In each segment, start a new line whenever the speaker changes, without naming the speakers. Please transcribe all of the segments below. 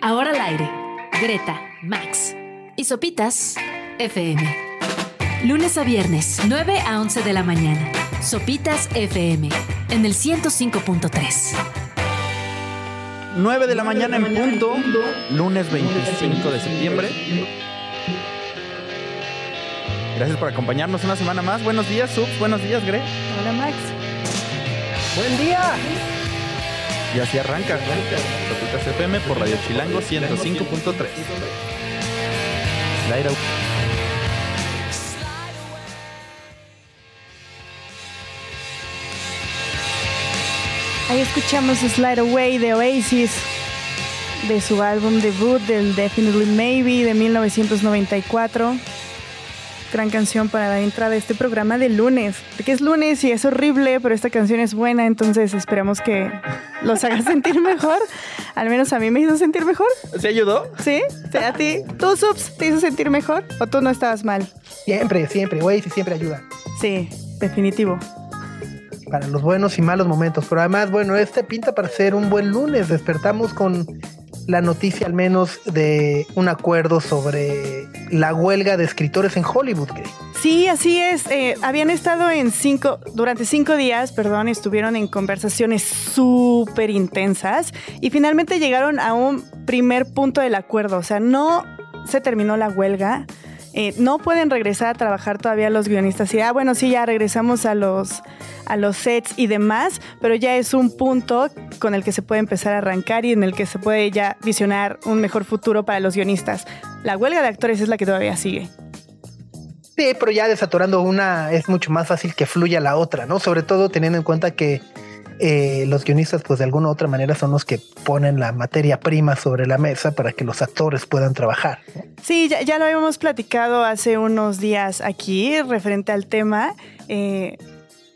Ahora al aire. Greta, Max y Sopitas FM. Lunes a viernes, 9 a 11 de la mañana. Sopitas FM en el 105.3.
9 de la mañana en punto, lunes 25 de septiembre. Gracias por acompañarnos una semana más. Buenos días, Subs. Buenos días, Gre.
Hola, Max.
Buen día.
Y así arranca Sopitas FM por Radio Chilango 105.3. Slide out.
Ahí escuchamos Slide Away de Oasis, de su álbum debut del Definitely Maybe de 1994. Gran canción para la entrada de este programa de lunes. Porque es lunes y es horrible, pero esta canción es buena, entonces esperamos que los haga sentir mejor. Al menos a mí me hizo sentir mejor.
¿Se ayudó?
¿Sí? ¿Sí? ¿A ti? ¿Tú, Subs, te hizo sentir mejor? ¿O tú no estabas mal?
Siempre, siempre, güey, sí, siempre ayuda.
Sí, definitivo.
Para los buenos y malos momentos. Pero además, bueno, este pinta para ser un buen lunes. Despertamos con la noticia al menos de un acuerdo sobre la huelga de escritores en Hollywood.
Sí, así es. Eh, habían estado en cinco, durante cinco días, perdón, estuvieron en conversaciones súper intensas y finalmente llegaron a un primer punto del acuerdo. O sea, no se terminó la huelga. Eh, no pueden regresar a trabajar todavía los guionistas. Y, ah, bueno, sí, ya regresamos a los, a los sets y demás, pero ya es un punto con el que se puede empezar a arrancar y en el que se puede ya visionar un mejor futuro para los guionistas. La huelga de actores es la que todavía sigue.
Sí, pero ya desatorando una es mucho más fácil que fluya la otra, ¿no? Sobre todo teniendo en cuenta que eh, los guionistas, pues de alguna u otra manera, son los que ponen la materia prima sobre la mesa para que los actores puedan trabajar.
Sí, ya, ya lo habíamos platicado hace unos días aquí referente al tema. Eh,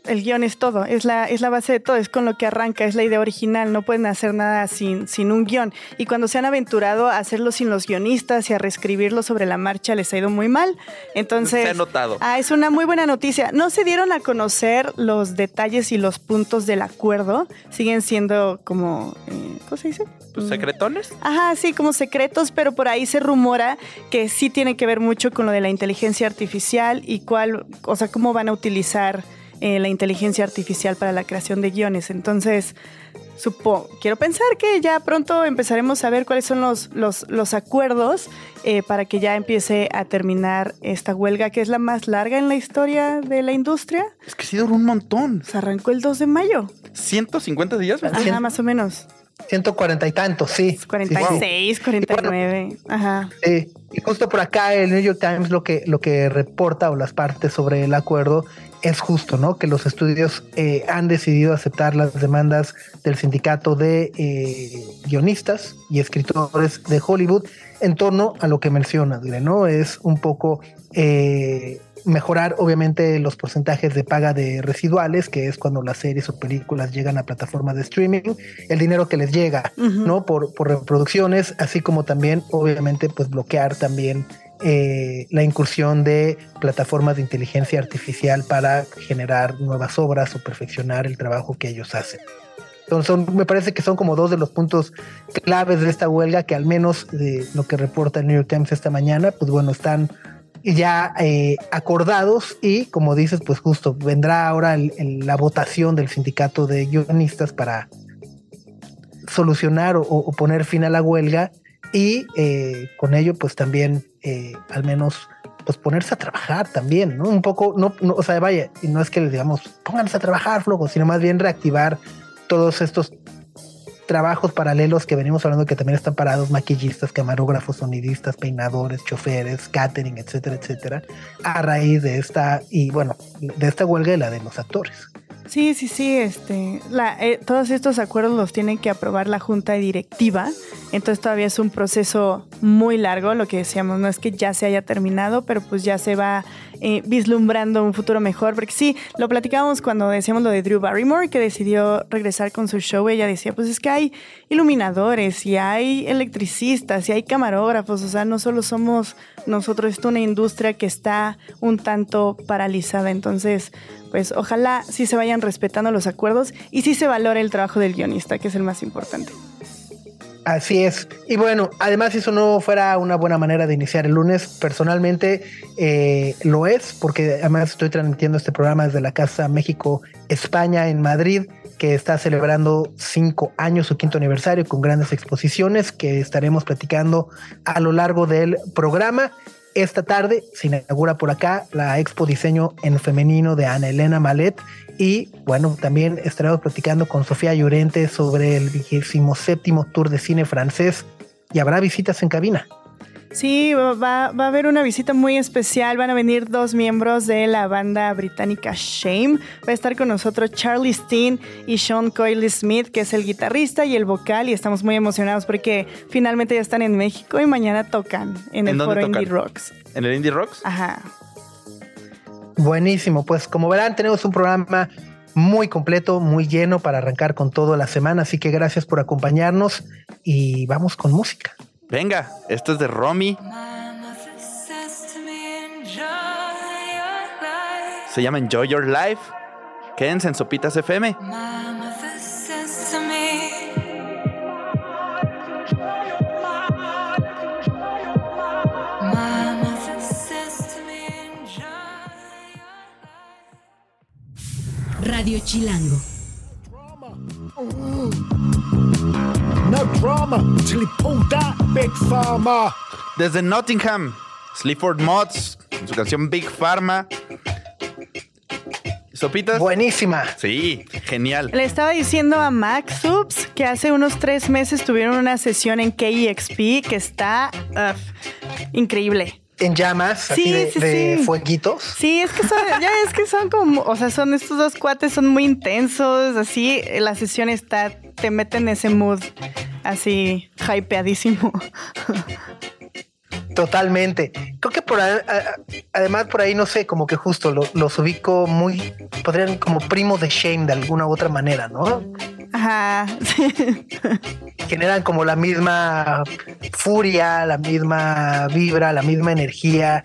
el guion es todo, es la, es la base de todo, es con lo que arranca, es la idea original, no pueden hacer nada sin, sin un guion. Y cuando se han aventurado a hacerlo sin los guionistas y a reescribirlo sobre la marcha, les ha ido muy mal. Entonces,
Se ha notado.
Ah, es una muy buena noticia. No se dieron a conocer los detalles y los puntos del acuerdo, siguen siendo como, eh, ¿cómo se dice?
Pues, ¿Secretones?
Ajá, sí, como secretos, pero por ahí se rumora que sí tiene que ver mucho con lo de la inteligencia artificial y cuál, o sea, cómo van a utilizar eh, la inteligencia artificial para la creación de guiones. Entonces, supongo, quiero pensar que ya pronto empezaremos a ver cuáles son los, los, los acuerdos eh, para que ya empiece a terminar esta huelga, que es la más larga en la historia de la industria.
Es que sí duró un montón.
Se arrancó el 2 de mayo.
150 días. ¿verdad?
Ajá, más o menos.
140 y tantos, sí.
46, 49. Ajá.
Sí, y justo por acá el New York Times lo que, lo que reporta o las partes sobre el acuerdo es justo, ¿no? Que los estudios eh, han decidido aceptar las demandas del sindicato de eh, guionistas y escritores de Hollywood en torno a lo que mencionas, ¿no? Es un poco eh, mejorar, obviamente, los porcentajes de paga de residuales, que es cuando las series o películas llegan a plataformas de streaming, el dinero que les llega. ¿no? Por, por reproducciones, así como también, obviamente, pues bloquear también eh, la incursión de plataformas de inteligencia artificial para generar nuevas obras o perfeccionar el trabajo que ellos hacen. Entonces, me parece que son como dos de los puntos claves de esta huelga que al menos de lo que reporta el New York Times esta mañana, pues bueno, están ya eh, acordados y como dices, pues justo vendrá ahora la votación del sindicato de guionistas para solucionar o poner fin a la huelga y eh, con ello pues también eh, al menos pues ponerse a trabajar también, ¿no? Un poco, no, no, o sea, vaya, y no es que les digamos, pónganse a trabajar, flojo, sino más bien reactivar todos estos trabajos paralelos que venimos hablando que también están parados, maquillistas, camarógrafos, sonidistas, peinadores, choferes, catering, etcétera, etcétera, a raíz de esta, y bueno, de esta huelga y la de los actores.
Sí, sí, sí. Este, la, eh, todos estos acuerdos los tiene que aprobar la junta directiva. Entonces todavía es un proceso muy largo. Lo que decíamos no es que ya se haya terminado, pero pues ya se va eh, vislumbrando un futuro mejor. Porque sí, lo platicábamos cuando decíamos lo de Drew Barrymore, que decidió regresar con su show. Ella decía, pues es que hay iluminadores y hay electricistas y hay camarógrafos. O sea, no solo somos nosotros, es una industria que está un tanto paralizada. Entonces, pues ojalá sí se vayan respetando los acuerdos y sí se valore el trabajo del guionista, que es el más importante.
Así es. Y bueno, además si eso no fuera una buena manera de iniciar el lunes, personalmente eh, lo es, porque además estoy transmitiendo este programa desde la Casa México España en Madrid, que está celebrando cinco años, su quinto aniversario, con grandes exposiciones que estaremos platicando a lo largo del programa. Esta tarde se inaugura por acá la Expo Diseño en Femenino de Ana Elena Malet. Y bueno, también estaremos platicando con Sofía Llorente sobre el vigésimo séptimo Tour de Cine francés y habrá visitas en cabina.
Sí, va, va, a haber una visita muy especial. Van a venir dos miembros de la banda británica Shame. Va a estar con nosotros Charlie Steen y Sean Coyle Smith, que es el guitarrista y el vocal. Y estamos muy emocionados porque finalmente ya están en México y mañana tocan en el foro Indie Rocks.
¿En el Indie Rocks?
Ajá.
Buenísimo. Pues como verán, tenemos un programa muy completo, muy lleno para arrancar con toda la semana. Así que gracias por acompañarnos y vamos con música.
Venga, esto es de Romy. Se llama Enjoy Your Life. Quédense en Sopitas FM. Big Pharma. Desde Nottingham, Sleaford Mods, con su canción Big Pharma. ¿Sopitas?
Buenísima.
Sí, genial.
Le estaba diciendo a Max Subs que hace unos tres meses tuvieron una sesión en KEXP que está increíble
en llamas, así de, fueguitos.
Sí, es que son, ya es que son como, o sea, son estos dos cuates, son muy intensos, así, la sesión está, te mete en ese mood, así, hypeadísimo.
Totalmente. Creo que por además por ahí no sé, como que justo los ubico muy, podrían como primos de Shame de alguna u otra manera, ¿no?
Ajá.
Generan como la misma furia, la misma vibra, la misma energía.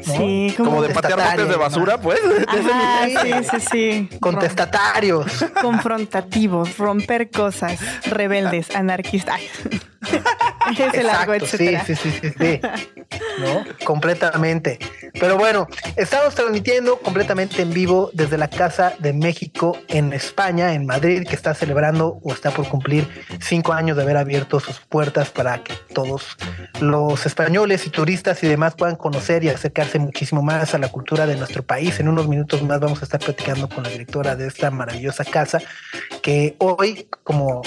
Sí,
como, de patear botes de basura, pues.
sí, sí, sí.
Contestatarios.
Confrontativos, romper cosas, rebeldes, anarquistas.
es el algo, Sí, sí, sí, sí, sí. ¿No? Completamente. Pero bueno, estamos transmitiendo completamente en vivo desde la Casa de México en España, en Madrid, que está celebrando o está por cumplir cinco años de haber abierto sus puertas para que todos los españoles y turistas y demás puedan conocer y acercarse muchísimo más a la cultura de nuestro país. En unos minutos más vamos a estar platicando con la directora de esta maravillosa casa, que hoy, como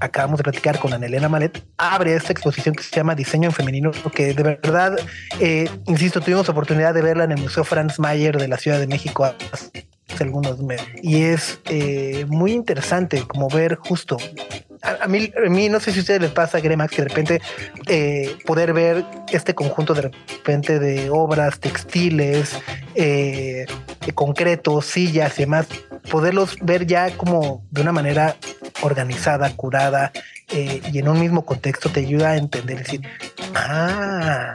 acabamos de platicar con Anelena Malet, abre esta exposición que se llama Diseño en Femenino, que de verdad, eh, insisto, tuvimos oportunidad de verla en el Museo Franz Mayer de la Ciudad de México hace algunos meses. Y es eh, muy interesante como ver justo a, mí, a mí no sé si a ustedes les pasa, Gremax, que de repente eh, poder ver este conjunto de repente de obras textiles, de concretos, sillas y demás, poderlos ver ya como de una manera organizada, curada eh, y en un mismo contexto te ayuda a entender, decir, ah,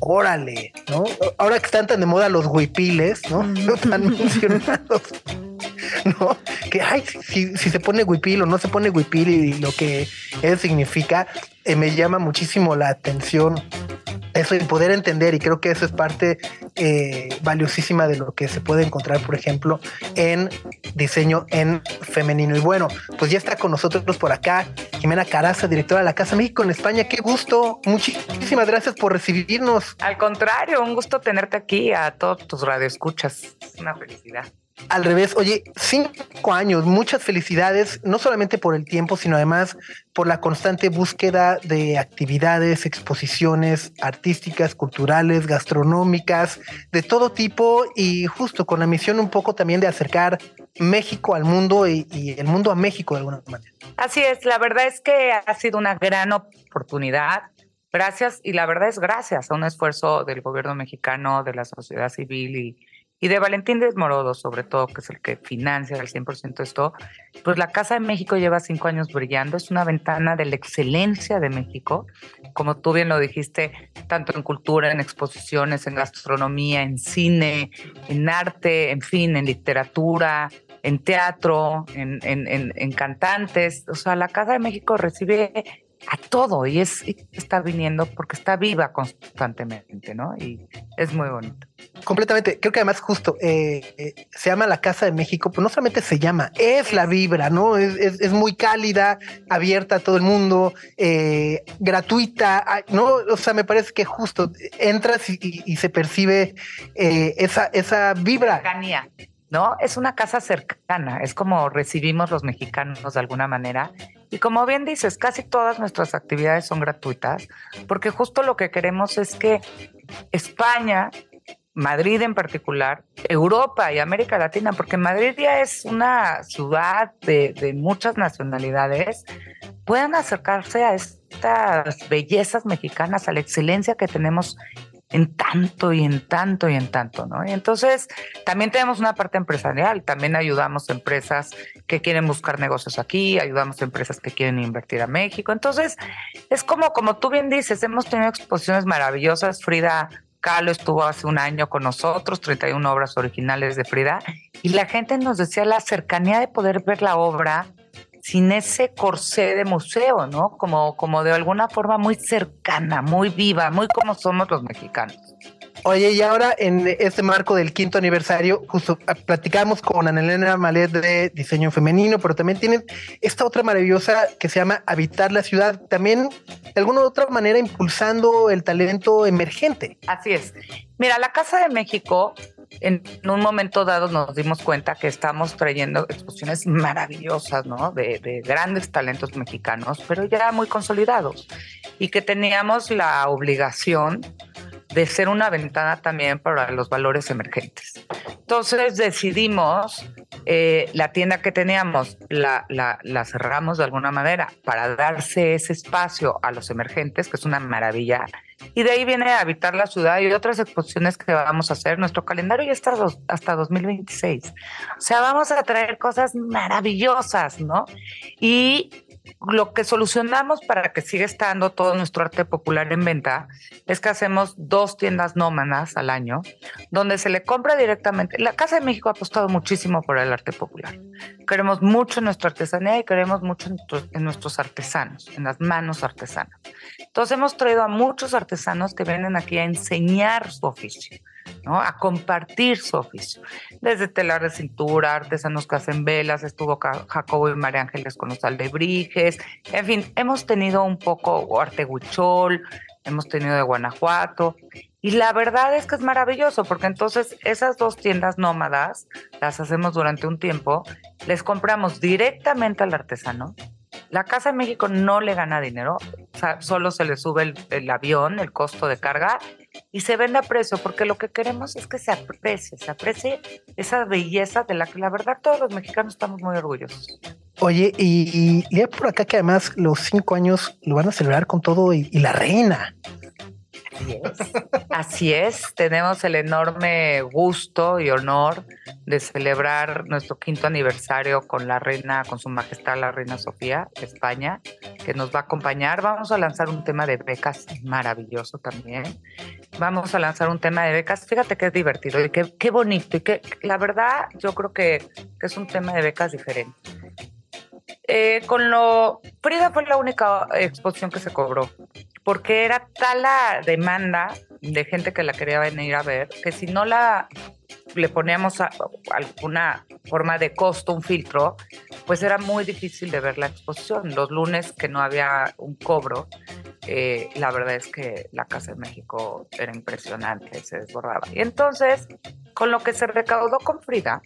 órale, ¿no? Ahora que están tan de moda los huipiles, ¿no? No están mencionados. ¿no? Que, ay, si, si, se pone huipil o no se pone huipil y lo que eso significa, eh, me llama muchísimo la atención eso y poder entender y creo que eso es parte eh, valiosísima de lo que se puede encontrar, por ejemplo, en diseño en femenino. Y bueno, pues ya está con nosotros por acá Jimena Caraza, directora de la Casa México en España. Qué gusto. Muchísimas gracias por recibirnos.
Al contrario, un gusto tenerte aquí a todos tus radioescuchas. Una felicidad.
Al revés, oye, cinco años, muchas felicidades, no solamente por el tiempo, sino además por la constante búsqueda de actividades, exposiciones artísticas, culturales, gastronómicas, de todo tipo y justo con la misión un poco también de acercar México al mundo y, el mundo a México de alguna manera.
Así es, la verdad es que ha sido una gran oportunidad. Gracias, y la verdad es gracias a un esfuerzo del gobierno mexicano, de la sociedad civil y y de Valentín Desmorodo, sobre todo, que es el que financia al 100% esto, pues la Casa de México lleva cinco años brillando, es una ventana de la excelencia de México, como tú bien lo dijiste, tanto en cultura, en exposiciones, en gastronomía, en cine, en arte, en fin, en literatura, en teatro, en, en, cantantes. O sea, la Casa de México recibe a todo y es está viniendo porque está viva constantemente, ¿no? Y es muy bonito.
Completamente. Creo que además justo eh, eh, se llama la Casa de México, pues no solamente se llama, es la vibra, ¿no? Es, muy cálida, abierta a todo el mundo, eh, gratuita, ¿no? O sea, me parece que justo entras y, se percibe esa, esa vibra.
Cercanía. ¿no? Es una casa cercana, es como recibimos los mexicanos de alguna manera. Y como bien dices, casi todas nuestras actividades son gratuitas, porque justo lo que queremos es que España, Madrid en particular, Europa y América Latina, porque Madrid ya es una ciudad de, muchas nacionalidades, puedan acercarse a estas bellezas mexicanas, a la excelencia que tenemos en tanto y en tanto y en tanto, ¿no? Y entonces también tenemos una parte empresarial, también ayudamos a empresas que quieren buscar negocios aquí, ayudamos a empresas que quieren invertir a México. Entonces, es como, como tú bien dices, hemos tenido exposiciones maravillosas. Frida Kahlo estuvo hace un año con nosotros, 31 obras originales de Frida, y la gente nos decía la cercanía de poder ver la obra sin ese corsé de museo, ¿no? Como, como de alguna forma muy cercana, muy viva, muy como somos los mexicanos.
Oye, y ahora en este marco del quinto aniversario, justo ah, platicamos con Ana Elena Malet de diseño femenino, pero también tienen esta otra maravillosa que se llama Habitar la ciudad, también de alguna u otra manera impulsando el talento emergente.
Así es. Mira, la Casa de México en un momento dado nos dimos cuenta que estamos trayendo exposiciones maravillosas, ¿no? De, de, grandes talentos mexicanos, pero ya muy consolidados, y que teníamos la obligación de ser una ventana también para los valores emergentes. Entonces decidimos, eh, la tienda que teníamos la, la, la, cerramos de alguna manera para darse ese espacio a los emergentes, que es una maravilla. Y de ahí viene habitar la ciudad y otras exposiciones que vamos a hacer. Nuestro calendario ya está hasta 2026. O sea, vamos a traer cosas maravillosas, ¿no? Y lo que solucionamos para que siga estando todo nuestro arte popular en venta es que hacemos dos tiendas nómadas al año, donde se le compra directamente. La Casa de México ha apostado muchísimo por el arte popular. Queremos mucho en nuestra artesanía y queremos mucho en, nuestros artesanos, en las manos artesanas. Entonces hemos traído a muchos artesanos que vienen aquí a enseñar su oficio. A compartir su oficio. Desde telar de cintura, artesanos que hacen velas, estuvo Jacobo y María Ángeles con los alebrijes, en fin, hemos tenido un poco arte huichol, hemos tenido de Guanajuato, y la verdad es que es maravilloso, porque entonces esas dos tiendas nómadas las hacemos durante un tiempo, les compramos directamente al artesano. La Casa de México no le gana dinero, solo se le sube el, avión, el costo de carga, y se vende a precio, porque lo que queremos es que se aprecie, se aprecie esa belleza de la que la verdad todos los mexicanos estamos muy orgullosos.
Oye, y, y, por acá que además los cinco años lo van a celebrar con todo y la reina.
Así es. tenemos el enorme gusto y honor de celebrar nuestro quinto aniversario con la reina, con su majestad la reina Sofía de España, que nos va a acompañar. Vamos a lanzar un tema de becas maravilloso también. Vamos a lanzar un tema de becas. Fíjate que es divertido y qué, bonito y que la verdad yo creo que, que es un tema de becas diferente. Eh, con lo. Frida fue la única exposición que se cobró, porque era tal la demanda de gente que la quería venir a ver, que si no la le poníamos alguna forma de costo, un filtro, pues era muy difícil de ver la exposición. Los lunes que no había un cobro, eh, la verdad es que la Casa de México era impresionante, se desbordaba. Y entonces, con lo que se recaudó con Frida,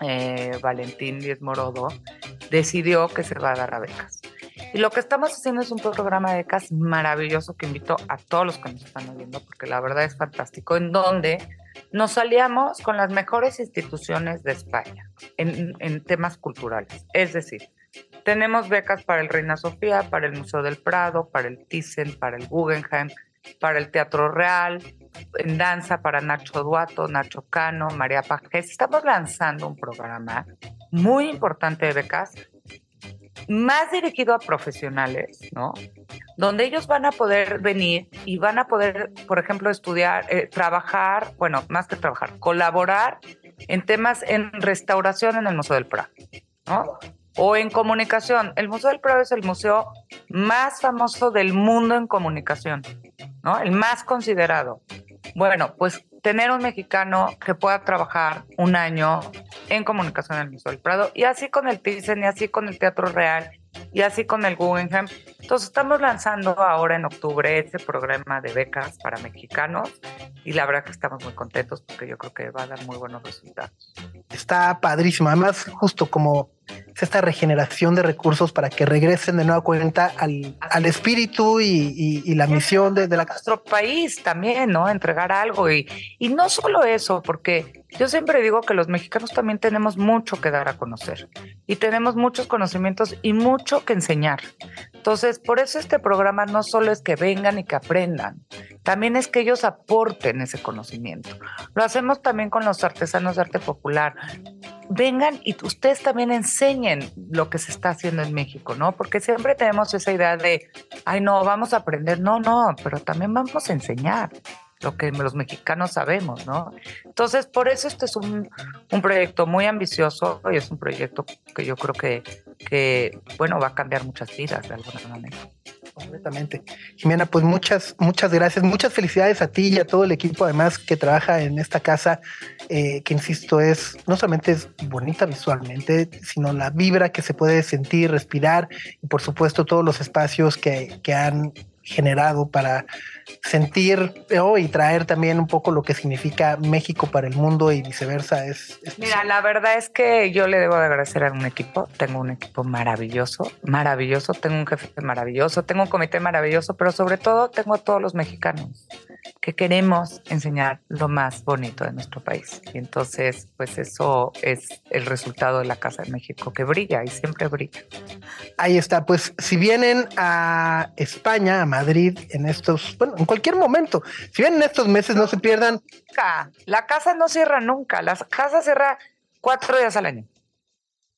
eh, Valentín Díez Morodo, decidió que se va a dar a becas. Y lo que estamos haciendo es un programa de becas maravilloso que invito a todos los que nos están oyendo, porque la verdad es fantástico, en donde nos aliamos con las mejores instituciones de España en, en temas culturales. Es decir, tenemos becas para el Reina Sofía, para el Museo del Prado, para el Thyssen, para el Guggenheim, para el Teatro Real, en danza para Nacho Duato, Nacho Cano, María Pajés. Estamos lanzando un programa muy importante de becas, más dirigido a profesionales, ¿no? Donde ellos van a poder venir y van a poder, por ejemplo, estudiar, eh, trabajar, bueno, más que trabajar, colaborar en temas en restauración en el Museo del Prado, ¿no? O en comunicación, el Museo del Prado es el museo más famoso del mundo en comunicación, ¿no? El más considerado. Bueno, pues tener un mexicano que pueda trabajar un año en comunicación en el Museo del Prado y así con el Thyssen y así con el Teatro Real y así con el Guggenheim. Entonces estamos lanzando ahora en octubre este programa de becas para mexicanos y la verdad que estamos muy contentos porque yo creo que va a dar muy buenos resultados.
Está padrísimo, además justo como esta regeneración de recursos para que regresen de nueva cuenta al, al espíritu y, y, la misión de, de, la
nuestro país también, ¿no? Entregar algo y, y no solo eso, porque yo siempre digo que los mexicanos también tenemos mucho que dar a conocer y tenemos muchos conocimientos y mucho que enseñar. Entonces, por eso este programa no solo es que vengan y que aprendan, también es que ellos aporten ese conocimiento. Lo hacemos también con los artesanos de arte popular. Vengan y ustedes también enseñen lo que se está haciendo en México, ¿no? Porque siempre tenemos esa idea de, ay, no, vamos a aprender. No, no, pero también vamos a enseñar lo que los mexicanos sabemos, ¿no? Entonces, por eso este es un, un, proyecto muy ambicioso y es un proyecto que yo creo que, que, bueno, va a cambiar muchas vidas de alguna manera.
Completamente. Jimena, pues muchas, muchas gracias. Muchas felicidades a ti y a todo el equipo, además, que trabaja en esta casa, eh, que insisto, es no solamente es bonita visualmente, sino la vibra que se puede sentir, respirar y, por supuesto, todos los espacios que, que han generado para sentir oh, y traer también un poco lo que significa México para el mundo y viceversa. Es, es
Mira, la verdad es que yo le debo de agradecer a un equipo. Tengo un equipo maravilloso, maravilloso. Tengo un jefe maravilloso, tengo un comité maravilloso, pero sobre todo tengo a todos los mexicanos que queremos enseñar lo más bonito de nuestro país. Y entonces, pues eso es el resultado de la Casa de México, que brilla y siempre brilla.
Ahí está, pues si vienen a España, a Madrid, en estos, bueno, en cualquier momento, si vienen en estos meses, no se pierdan.
La casa no cierra nunca, la casa cierra cuatro días al año.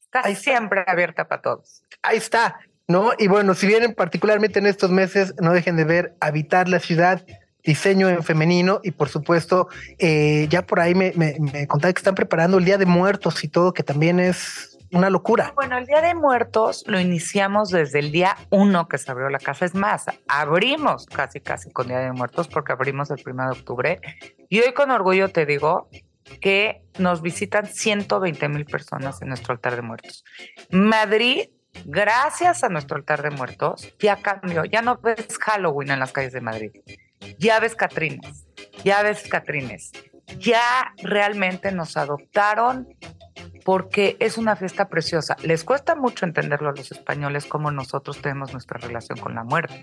Está Ahí siempre está. abierta para todos.
Ahí está, ¿no? Y bueno, si vienen particularmente en estos meses, no dejen de ver Habitar la Ciudad, diseño en femenino y por supuesto eh, ya por ahí me, me, me contaba que están preparando el Día de Muertos y todo, que también es una locura.
Bueno, el Día de Muertos lo iniciamos desde el día uno que se abrió la casa. Es más, abrimos casi, casi con Día de Muertos porque abrimos el 1 de octubre. Y hoy con orgullo te digo que nos visitan 120 mil personas en nuestro altar de muertos. Madrid gracias a nuestro altar de muertos, ya cambió. Ya no ves Halloween en las calles de Madrid ya ves Catrines, ya ves Catrines, ya realmente nos adoptaron porque es una fiesta preciosa. Les cuesta mucho entenderlo a los españoles como nosotros tenemos nuestra relación con la muerte.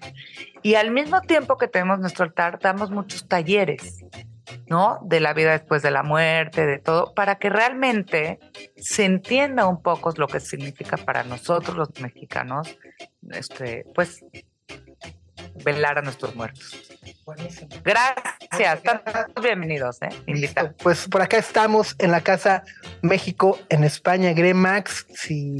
Y al mismo tiempo que tenemos nuestro altar, damos muchos talleres, ¿no? De la vida después de la muerte, de todo, para que realmente se entienda un poco lo que significa para nosotros los mexicanos, este, pues, velar a nuestros muertos. Buenísimo. Gracias, todos bienvenidos, ¿eh? Invitado.
Pues por acá estamos en la Casa México, en España, Gremax. Si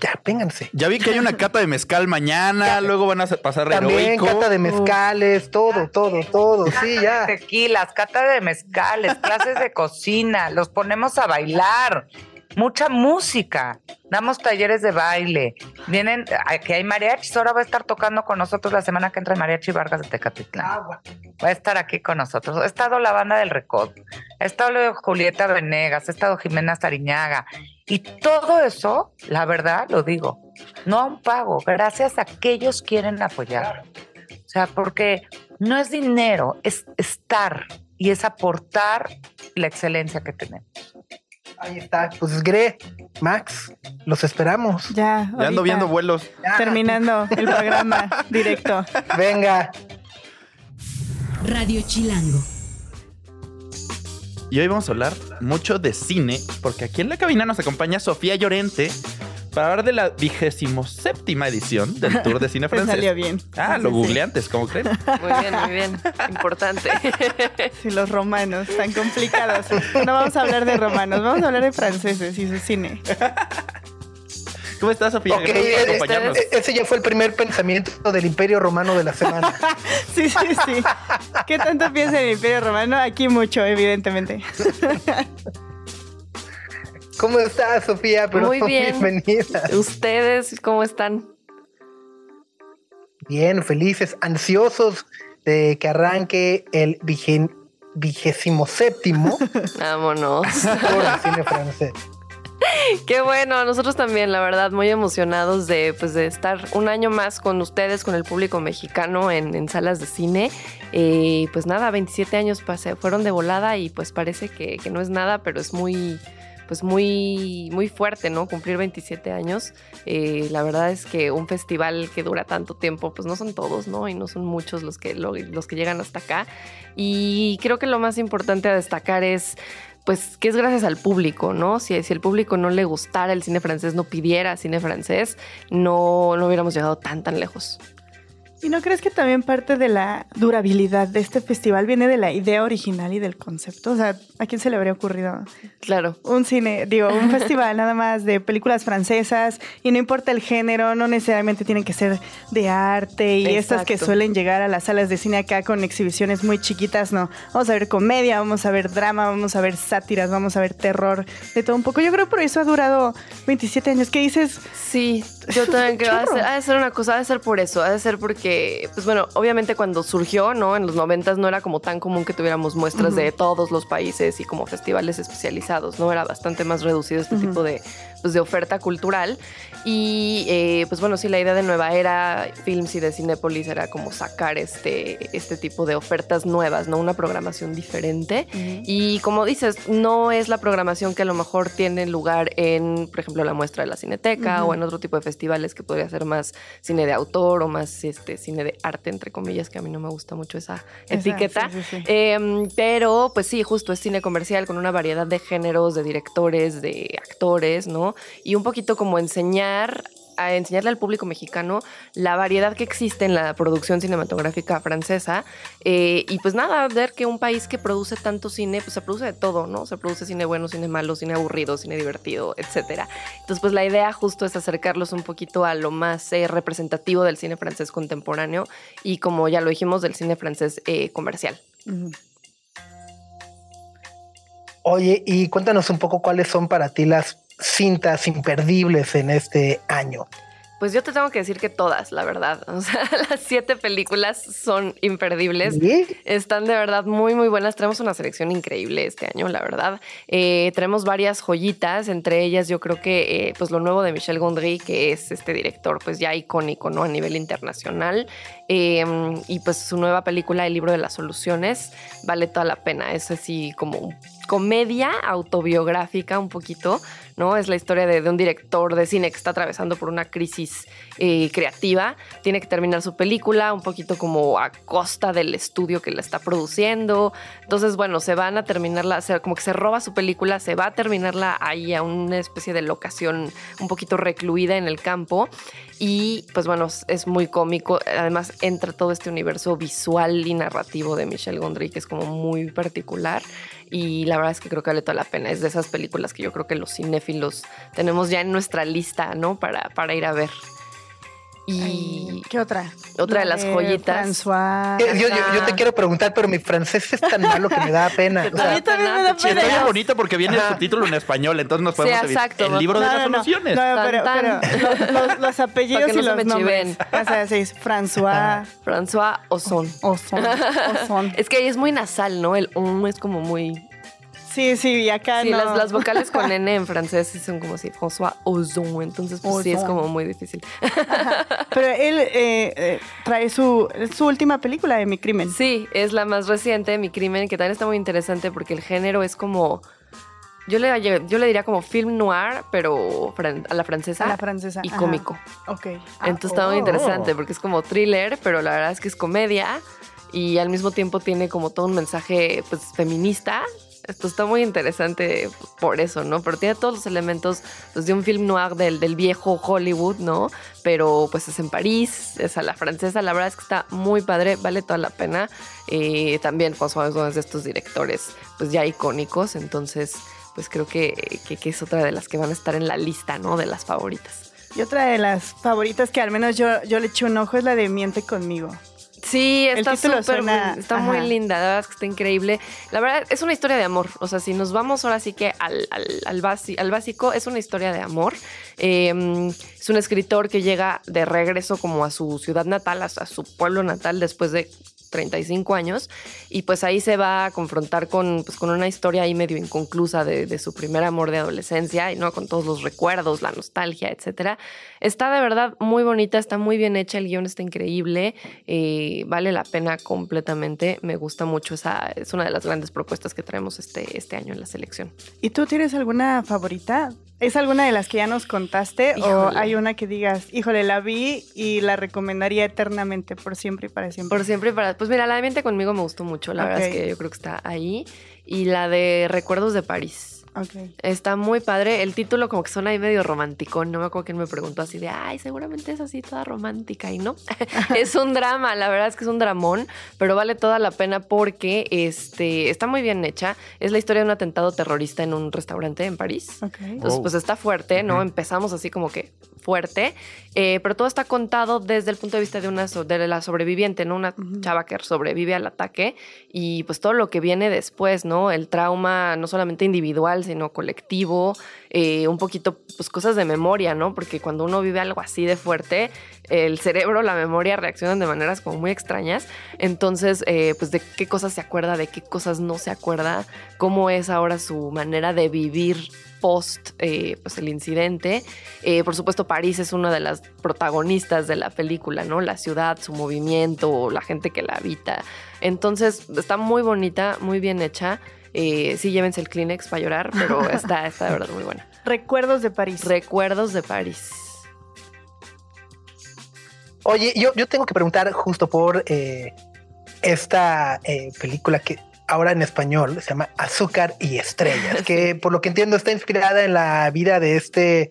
ya, vénganse.
Ya vi que hay una cata de mezcal mañana, ya, luego van a pasar
También
heroico.
cata de mezcales, todo, todo, todo, sí, ya.
Tequilas, cata de mezcales, clases de cocina, los ponemos a bailar mucha música. Damos talleres de baile. Vienen, aquí hay mariachis. Ahora va a estar tocando con nosotros la semana que entra Mariachi Vargas de Tecatitlán. Va a estar aquí con nosotros. Ha estado la banda del Recod. Ha estado Julieta Venegas. Ha estado Jimena Sariñaga. Y todo eso, la verdad, lo digo, no a un pago. Gracias a que ellos quieren apoyar. O sea, porque no es dinero, es estar y es aportar la excelencia que tenemos.
Ahí está, pues Gre, Max, los esperamos.
Ya,
ya ando viendo vuelos.
Ya. Terminando el programa directo.
Venga.
Radio Chilango.
Y hoy vamos a hablar mucho de cine, porque aquí en la cabina nos acompaña Sofía Llorente para hablar de la vigésimo séptima edición del Tour de Cine Francés.
salió bien.
Ah, lo googleé antes, ¿cómo creen?
Muy bien, muy bien. Importante.
Sí, los romanos, tan complicados. No vamos a hablar de romanos, vamos a hablar de franceses y su cine.
¿Cómo estás, Sofía?
Ok, este, ese ya fue el primer pensamiento del Imperio Romano de la semana.
sí, sí, sí. ¿Qué tanto piensa el Imperio Romano? Aquí mucho, evidentemente.
¿Cómo estás, Sofía? Pero
Muy bien.
Bienvenida.
¿Ustedes cómo están?
Bien, felices, ansiosos de que arranque el vigen- vigésimo séptimo
Vámonos.
por cine francés.
Qué bueno, nosotros también, la verdad, muy emocionados de, pues, de estar un año más con ustedes, con el público mexicano en, en salas de cine. Eh, pues nada, 27 años pasé, fueron de volada y pues parece que, que no es nada, pero es muy, pues muy, muy fuerte, ¿no? Cumplir 27 años. Eh, la verdad es que un festival que dura tanto tiempo, pues no son todos, ¿no? Y no son muchos los que, lo- los que llegan hasta acá. Y creo que lo más importante a destacar es pues que es gracias al público, ¿no? Si, si el público no le gustara el cine francés, no pidiera cine francés, no, no hubiéramos llegado tan, tan lejos.
¿Y no crees que también parte de la durabilidad de este festival viene de la idea original y del concepto? O sea, ¿a quién se le habría ocurrido
Claro.
un cine, digo, un festival nada más de películas francesas y no importa el género, no necesariamente tienen que ser de arte y estas que
Exacto.
suelen llegar a las salas de cine acá con exhibiciones muy chiquitas, no. Vamos a ver comedia, vamos a ver drama, vamos a ver sátiras, vamos a ver terror, de todo un poco. Yo creo que por eso ha durado 27 años. ¿Qué dices?
Sí, yo también creo. Ha de ser una cosa, ha de ser por eso, ha de ser porque, pues bueno, obviamente cuando surgió, ¿no? En los noventas no era como tan común que tuviéramos muestras de todos los países y como festivales especializados, ¿no? Era bastante más reducido este tipo de, pues, de oferta cultural. Y eh, pues bueno, sí, la idea de Nueva Era Films y de Cinépolis era como sacar este, este tipo de ofertas nuevas, ¿no? Una programación diferente. Y como dices, no es la programación que a lo mejor tiene lugar en, por ejemplo, la muestra de la Cineteca o en otro tipo de festivales que podría ser más cine de autor o más este, cine de arte, entre comillas, que a mí no me gusta mucho esa etiqueta.
sí, sí, sí.
Em, pero, pues sí, justo es cine comercial con una variedad de géneros, de directores, de actores, ¿no? Y un poquito como enseñar a enseñarle al público mexicano la variedad que existe en la producción cinematográfica francesa. Eh, y pues nada, ver que un país que produce tanto cine, pues se produce de todo, ¿no? Se produce cine bueno, cine malo, cine aburrido, cine divertido, etcétera. Entonces, pues la idea justo es acercarlos un poquito a lo más eh, representativo del cine francés contemporáneo y como ya lo dijimos, del cine francés eh, comercial.
Oye, y cuéntanos un poco cuáles son para ti las cintas imperdibles en este año.
Pues yo te tengo que decir que todas, la verdad. O sea, las siete películas son imperdibles.
¿Sí?
Están de verdad muy, muy buenas. Tenemos una selección increíble este año, la verdad. Eh, tenemos varias joyitas, entre ellas yo creo que eh, pues lo nuevo de Michel Gondry, que es este director pues ya icónico, ¿no? A nivel internacional. Eh, y pues su nueva película, El libro de las soluciones, vale toda la pena. Es así como comedia autobiográfica un poquito, ¿no? Es la historia de, un director de cine que está atravesando por una crisis eh, creativa. Tiene que terminar su película un poquito como a costa del estudio que la está produciendo. Entonces, bueno, se van a terminarla, o sea, como que se roba su película, se va a terminarla ahí a una especie de locación un poquito recluida en el campo. Y pues bueno, es- muy cómico. Además, entra todo este universo visual y narrativo de Michel Gondry, que es como muy particular. Y la verdad es que creo que vale toda la pena. Es de esas películas que yo creo que los cinéfilos tenemos ya en nuestra lista, ¿no? Para, para ir a ver. Y
¿Qué otra?
Otra de
La
las joyitas.
François.
Yo, yo- yo- te quiero preguntar, pero mi francés es tan malo que me da pena. O
A
sea,
mí también me da
Sí,
Y
pena.
está bien bonito porque viene el
Ajá.
subtítulo en español, entonces nos
Sí,
podemos evitar
exacto.
el libro de
No,
las
no,
soluciones.
No, pero, pero los, los- los apellidos
que
y
no se
los
me
nombres. O sea, sí, es François
François Ozon.
Ozon. Ozon.
Es que ahí es muy nasal, ¿no? El um es como muy.
Sí, sí, y acá
Sí,
no.
las, las vocales con N en francés son como así, François Ozon. Entonces, pues sí es como muy difícil.
Pero él eh, eh, trae su, su última película de Mi Crimen.
Sí, es la más reciente, Mi Crimen, que también está muy interesante porque el género es como. Yo le, yo le diría como film noir, pero a la francesa.
A la francesa.
Y
ajá.
cómico.
Ok.
Entonces está muy
oh.
interesante porque es como thriller, pero la verdad es que es comedia y al mismo tiempo tiene como todo un mensaje pues feminista. Esto está muy interesante por eso, ¿no? Pero tiene todos los elementos pues, de un film noir del, del viejo Hollywood, ¿no? Pero pues es en París, es a la francesa. La verdad es que está muy padre, vale toda la pena. Eh, también Ozon es de estos directores pues ya icónicos, entonces pues creo que, que, que es otra de las que van a estar en la lista, ¿no? De las favoritas.
Y otra de las favoritas que al menos yo, yo le eché un ojo es la de Miente conmigo.
Sí, está súper, está muy linda, la verdad es que está increíble. La verdad es una historia de amor, o sea, si nos vamos ahora sí que al, al, al basi- al básico, es una historia de amor. Eh, es un escritor que llega de regreso como a su ciudad natal, a, a su pueblo natal después de 35 años y pues ahí se va a confrontar con, pues, con una historia ahí medio inconclusa de, su primer amor de adolescencia y no con todos los recuerdos, la nostalgia, etcétera. Está de verdad muy bonita, está muy bien hecha, el guion está increíble, eh, vale la pena completamente, me gusta mucho esa, es una de las grandes propuestas que traemos este, este año en la selección.
¿Y tú tienes alguna favorita? ¿Es alguna de las que ya nos contaste o hay una que digas, híjole, la vi y la recomendaría eternamente por siempre y para siempre?
Por siempre y para. Pues mira, la de Miente conmigo me gustó mucho. La verdad es que yo creo que está ahí. Y la de Recuerdos de París.
Ok.
Está muy padre. El título como que suena ahí medio romántico. No me acuerdo quién me preguntó así de, ay, seguramente es así toda romántica. Y no, es un drama. La verdad es que es un dramón, pero vale toda la pena porque este, está muy bien hecha. Es la historia de un atentado terrorista en un restaurante en París.
Ok.
Entonces,
Wow.
pues está fuerte, ¿no? Empezamos así como que fuerte, eh, pero todo está contado desde el punto de vista de una so- de la sobreviviente, ¿no? Una
Ujú.
chava que sobrevive al ataque y pues todo lo que viene después, ¿no? El trauma no solamente individual, sino colectivo, eh, un poquito, pues cosas de memoria, ¿no? Porque cuando uno vive algo así de fuerte, el cerebro, la memoria reaccionan de maneras como muy extrañas. Entonces, eh, pues de qué cosas se acuerda, de qué cosas no se acuerda, cómo es ahora su manera de vivir post eh, pues el incidente. Eh, por supuesto, París es una de las protagonistas de la película, ¿no? La ciudad, su movimiento, la gente que la habita. Entonces, está muy bonita, muy bien hecha. Eh, sí, llévense el Kleenex para llorar, pero está, está de verdad muy buena.
Recuerdos de París.
Recuerdos de París.
Oye, yo, yo tengo que preguntar justo por eh, esta eh, película que ahora en español se llama Azúcar y Estrellas, que por lo que entiendo está inspirada en la vida de este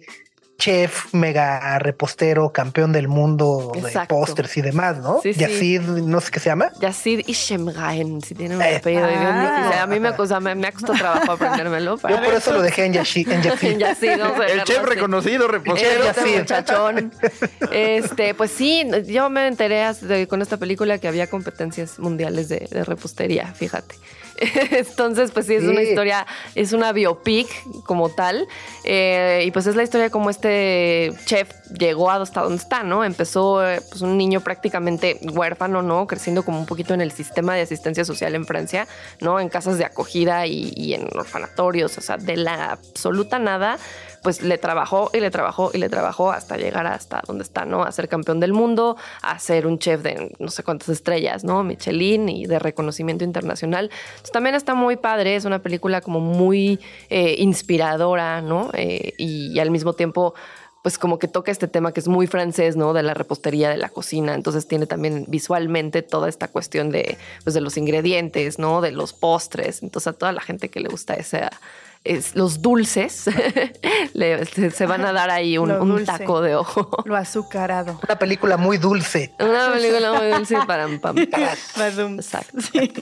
chef mega repostero, campeón del mundo
Exacto.
de pósters y demás, ¿no?
Sí, sí.
Yacid, no sé qué se llama.
Yacid Ishemgaen, si tiene un
Eh,
apellido.
Ah.
a mí me, sea, me, me ha costado trabajo aprendérmelo.
Yo por eso lo dejé en Yacid. En Yacid.
El chef
así.
reconocido, reposero.
chef
Este
Yacid.
muchachón. Este, pues sí, yo me enteré de- con esta película que había competencias mundiales de, de repostería, fíjate. Entonces, pues sí, es una historia, es una biopic como tal. eh, y pues es la historia de cómo este chef llegó hasta donde está, ¿no? Empezó eh, pues un niño prácticamente huérfano, ¿no? Creciendo como un poquito en el sistema de asistencia social en Francia, ¿no? En casas de acogida y, y en orfanatorios, o sea, de la absoluta nada pues le trabajó y le trabajó y le trabajó hasta llegar hasta donde está, ¿no? A ser campeón del mundo, a ser un chef de no sé cuántas estrellas, ¿no? Michelin y de reconocimiento internacional. También está muy padre, es una película como muy eh, inspiradora, ¿no? Eh, y, y al mismo tiempo pues como que toca este tema que es muy francés, ¿no? De la repostería, de la cocina. Entonces tiene también visualmente toda esta cuestión de, pues, de los ingredientes, ¿no? De los postres. Entonces a toda la gente que le gusta esa, es, los dulces, le- se, se van a dar ahí un, taco de ojo.
Lo azucarado.
Una película muy dulce,
Una película muy dulce para pam. Exacto.
Sí.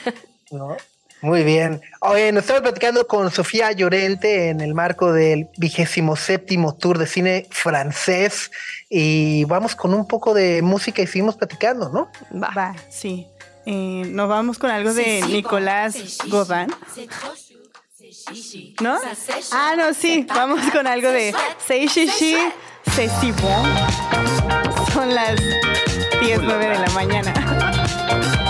¿no? Muy bien. Oye, nos estamos platicando con Sofía Llorente en el marco del vigésimo séptimo tour de cine francés y vamos con un poco de música y seguimos platicando, ¿no?
Va.
Va, sí. Eh, nos vamos con algo de Nicolás Godin. ¿No? Ah, no, sí. Vamos con algo de si bon. Son las 10, 9 de la mañana.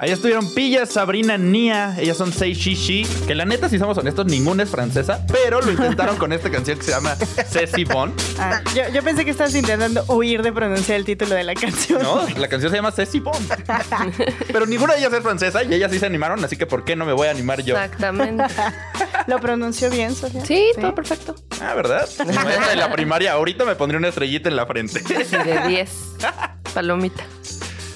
Ahí estuvieron Pilla, Sabrina, Nia. Ellas son Sei Shishi. Que la neta, si somos honestos, ninguna es francesa. Pero lo intentaron con esta canción que se llama Ceci Bon.
Ah, yo, yo pensé que estabas intentando huir de pronunciar el título de la canción.
¿No? La canción se llama Ceci Bon. Pero ninguna de ellas es francesa y ellas sí se animaron. Así que, ¿por qué no me voy a animar yo?
Exactamente.
¿Lo pronunció bien, Sofía?
Sí, todo perfecto.
Ah, ¿verdad? De la primaria. Ahorita me pondría una estrellita en la frente.
Sí, de 10. Palomita.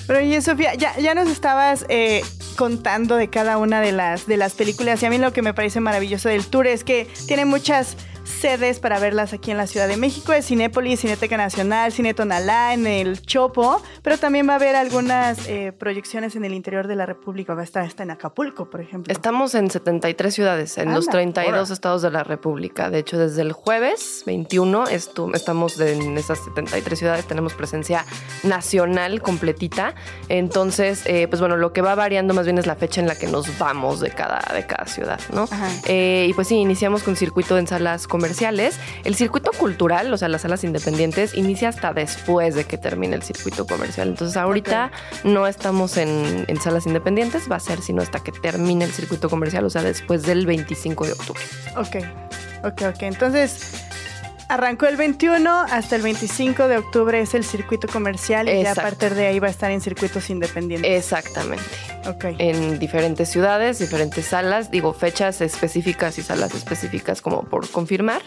Pero oye, Sofía, ya, ya nos estabas eh, contando de cada una de las, de las películas y a mí lo que me parece maravilloso del tour es que tiene muchas sedes para verlas aquí en la Ciudad de México. Es Cinépolis, Cineteca Nacional, Cine Tonalá, en el Chopo, pero también va a haber algunas eh, proyecciones en el interior de la República. Va a estar hasta en Acapulco, por ejemplo.
Estamos en 73 ciudades, en los
Anda,
32
órale.
estados de la República. De hecho, desde el jueves 21 estu- estamos en esas 73 ciudades, tenemos presencia nacional completita. Entonces, eh, pues bueno, lo que va variando más bien es la fecha en la que nos vamos de cada, de cada ciudad, ¿no? Eh, y pues sí, iniciamos con circuito en salas comerciales. El circuito cultural, o sea, las salas independientes, inicia hasta después de que termine el circuito comercial. Entonces ahorita no estamos en, en salas independientes, va a ser sino hasta que termine el circuito comercial, o sea, después del 25 de octubre.
Ok, ok, ok. Entonces, arrancó el 21 hasta el 25 de octubre es el circuito comercial y ya a partir de ahí va a estar en circuitos independientes.
Exactamente.
ok.
En diferentes ciudades, diferentes salas, digo, fechas específicas y salas específicas como por confirmar,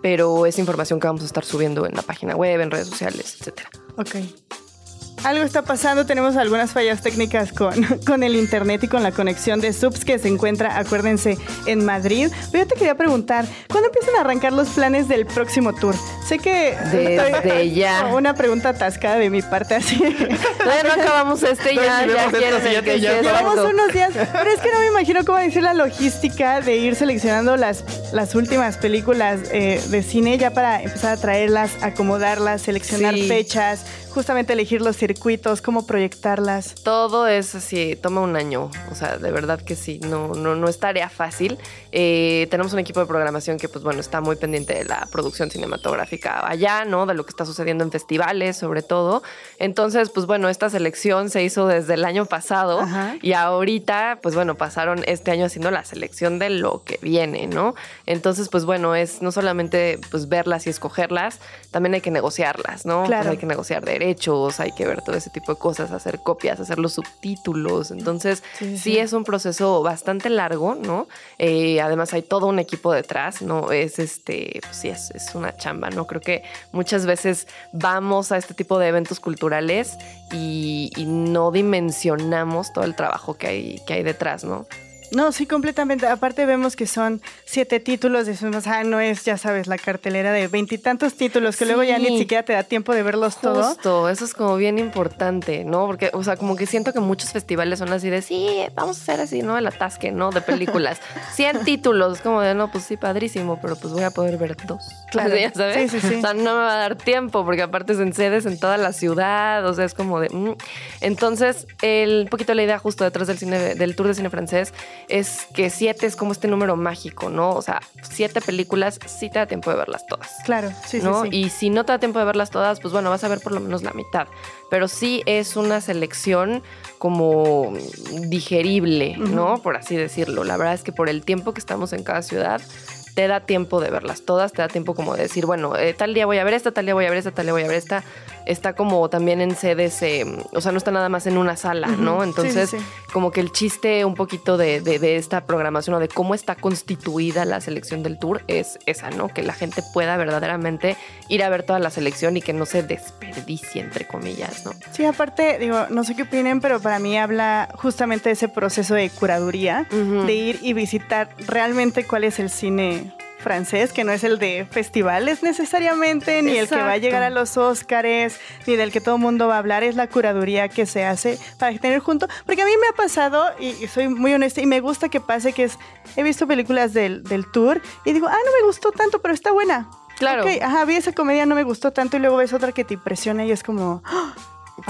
pero es información que vamos a estar subiendo en la página web, en redes sociales, etcétera.
Ok. Algo está pasando, tenemos algunas fallas técnicas con, con el internet y con la conexión de subs que se encuentra, acuérdense, en Madrid. Pero yo te quería preguntar, ¿cuándo empiezan a arrancar los planes del próximo tour? Sé que
Desde ya.
Una pregunta atascada de mi parte así.
Todavía no acabamos este y
No,
ya, ya quieren que
ya.
Llevamos unos días, pero es que no me imagino cómo decir la logística de ir seleccionando las, las últimas películas eh, de cine ya para empezar a traerlas, acomodarlas, seleccionar
Sí.
fechas, justamente elegir los circuitos, cómo proyectarlas.
Todo es así, toma un año, o sea, de verdad que sí, no, no, no es tarea fácil. Eh, tenemos un equipo de programación que, pues bueno, está muy pendiente de la producción cinematográfica allá, ¿no? De lo que está sucediendo en festivales, sobre todo. Entonces, pues bueno, esta selección se hizo desde el año pasado
Ajá.
y ahorita, pues bueno, pasaron este año haciendo la selección de lo que viene, ¿no? Entonces, pues bueno, es no solamente pues verlas y escogerlas, también hay que negociarlas, ¿no?
Claro.
Pues hay que negociar derechos, hay que ver todo ese tipo de cosas, hacer copias, hacer los subtítulos. Entonces,
Sí,
sí,
sí.
es un proceso bastante largo, ¿no? Eh, además, hay todo un equipo detrás, ¿no? Es este, pues sí, es, es una chamba, ¿no? Creo que muchas veces vamos a este tipo de eventos culturales y, y no dimensionamos todo el trabajo que hay, que hay detrás, ¿no?
No, sí, completamente. Aparte vemos que son siete títulos, decimos, ah, no es, ya sabes, la cartelera de veintitantos títulos que luego ya ni
siquiera
te da tiempo de verlos todos.
Justo, eso es como bien importante, ¿no? Porque, o sea, como que siento que muchos festivales son así de, sí, vamos a hacer así, ¿no? El atasque, ¿no? De películas. 100 títulos, como de, no, pues sí, padrísimo, pero pues voy a poder ver dos.
Claro.
¿Ya sabes?
Sí, sí, sí.
O sea, no me va a dar tiempo, porque aparte es en sedes en toda la ciudad, o sea, es como de... mm. Entonces, el poquito la idea justo detrás del, cine, del tour de cine francés es que siete es como este número mágico, ¿no? O sea, siete películas sí te da tiempo de verlas todas.
Claro, sí, sí,
¿no?
sí.
Y si no te da tiempo de verlas todas, pues bueno, vas a ver por lo menos la mitad. Pero sí es una selección como digerible, ¿no? Por así decirlo. La verdad es que por el tiempo que estamos en cada ciudad, te da tiempo de verlas todas, te da tiempo como de decir, bueno, eh, tal día voy a ver esta, tal día voy a ver esta, tal día voy a ver esta. Está como también en sedes, eh, o sea, no está nada más en una sala, ¿no? Entonces,
sí, sí.
como que el chiste un poquito de, de- de esta programación o de cómo está constituida la selección del tour es esa, ¿no? Que la gente pueda verdaderamente ir a ver toda la selección y que no se desperdicie, entre comillas, ¿no?
Sí, aparte, digo, no sé qué opinen, pero para mí habla justamente de ese proceso de curaduría, de ir y visitar realmente cuál es el cine francés, que no es el de festivales necesariamente, ni el que va a llegar a los Óscares, ni del que todo el mundo va a hablar, es la curaduría que se hace para tener junto, porque a mí me ha pasado, y, soy muy honesta, y me gusta que pase que es, he visto películas del, del tour y digo, ah, no me gustó tanto, pero está buena.
Claro.
Ajá, vi esa comedia, no me gustó tanto, y luego ves otra que te impresiona y es como, ¡ah!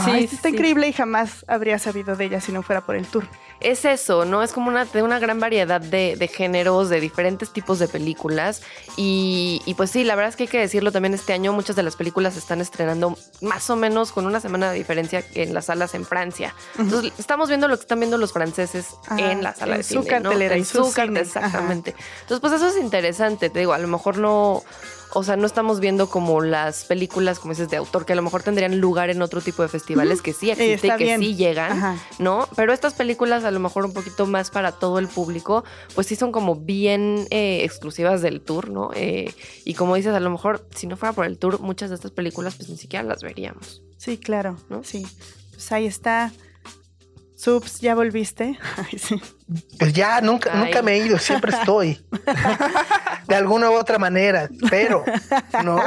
Sí,
Ay, está
sí.
increíble y jamás habría sabido de ella si no fuera por el tour.
Es eso, ¿no? Es como una, de una gran variedad de, de géneros, de diferentes tipos de películas. Y, y pues sí, la verdad es que hay que decirlo también este año, muchas de las películas se están estrenando más o menos con una semana de diferencia en las salas en Francia. Entonces, estamos viendo lo que están viendo los franceses
Ah,
en la sala
en
de
su
cine,
cartelera
¿no?
y
En
su
su car-
cine.
Exactamente. Entonces, pues eso es interesante, te digo, a lo mejor no... O sea, no estamos viendo como las películas, como dices, de autor, que a lo mejor tendrían lugar en otro tipo de festivales que sí existen
está
y que
bien.
sí llegan.
Ajá.
¿no? Pero estas películas a lo mejor un poquito más para todo el público, pues sí son como bien eh, exclusivas del tour, ¿no? Eh, y como dices, a lo mejor si no fuera por el tour, muchas de estas películas pues ni siquiera las veríamos.
Sí, claro,
¿No?
sí. Pues ahí está. Subs, ¿ya volviste? Ay, sí.
Pues ya, nunca,
Ay.
nunca me he ido, siempre estoy. de alguna u otra manera, pero no.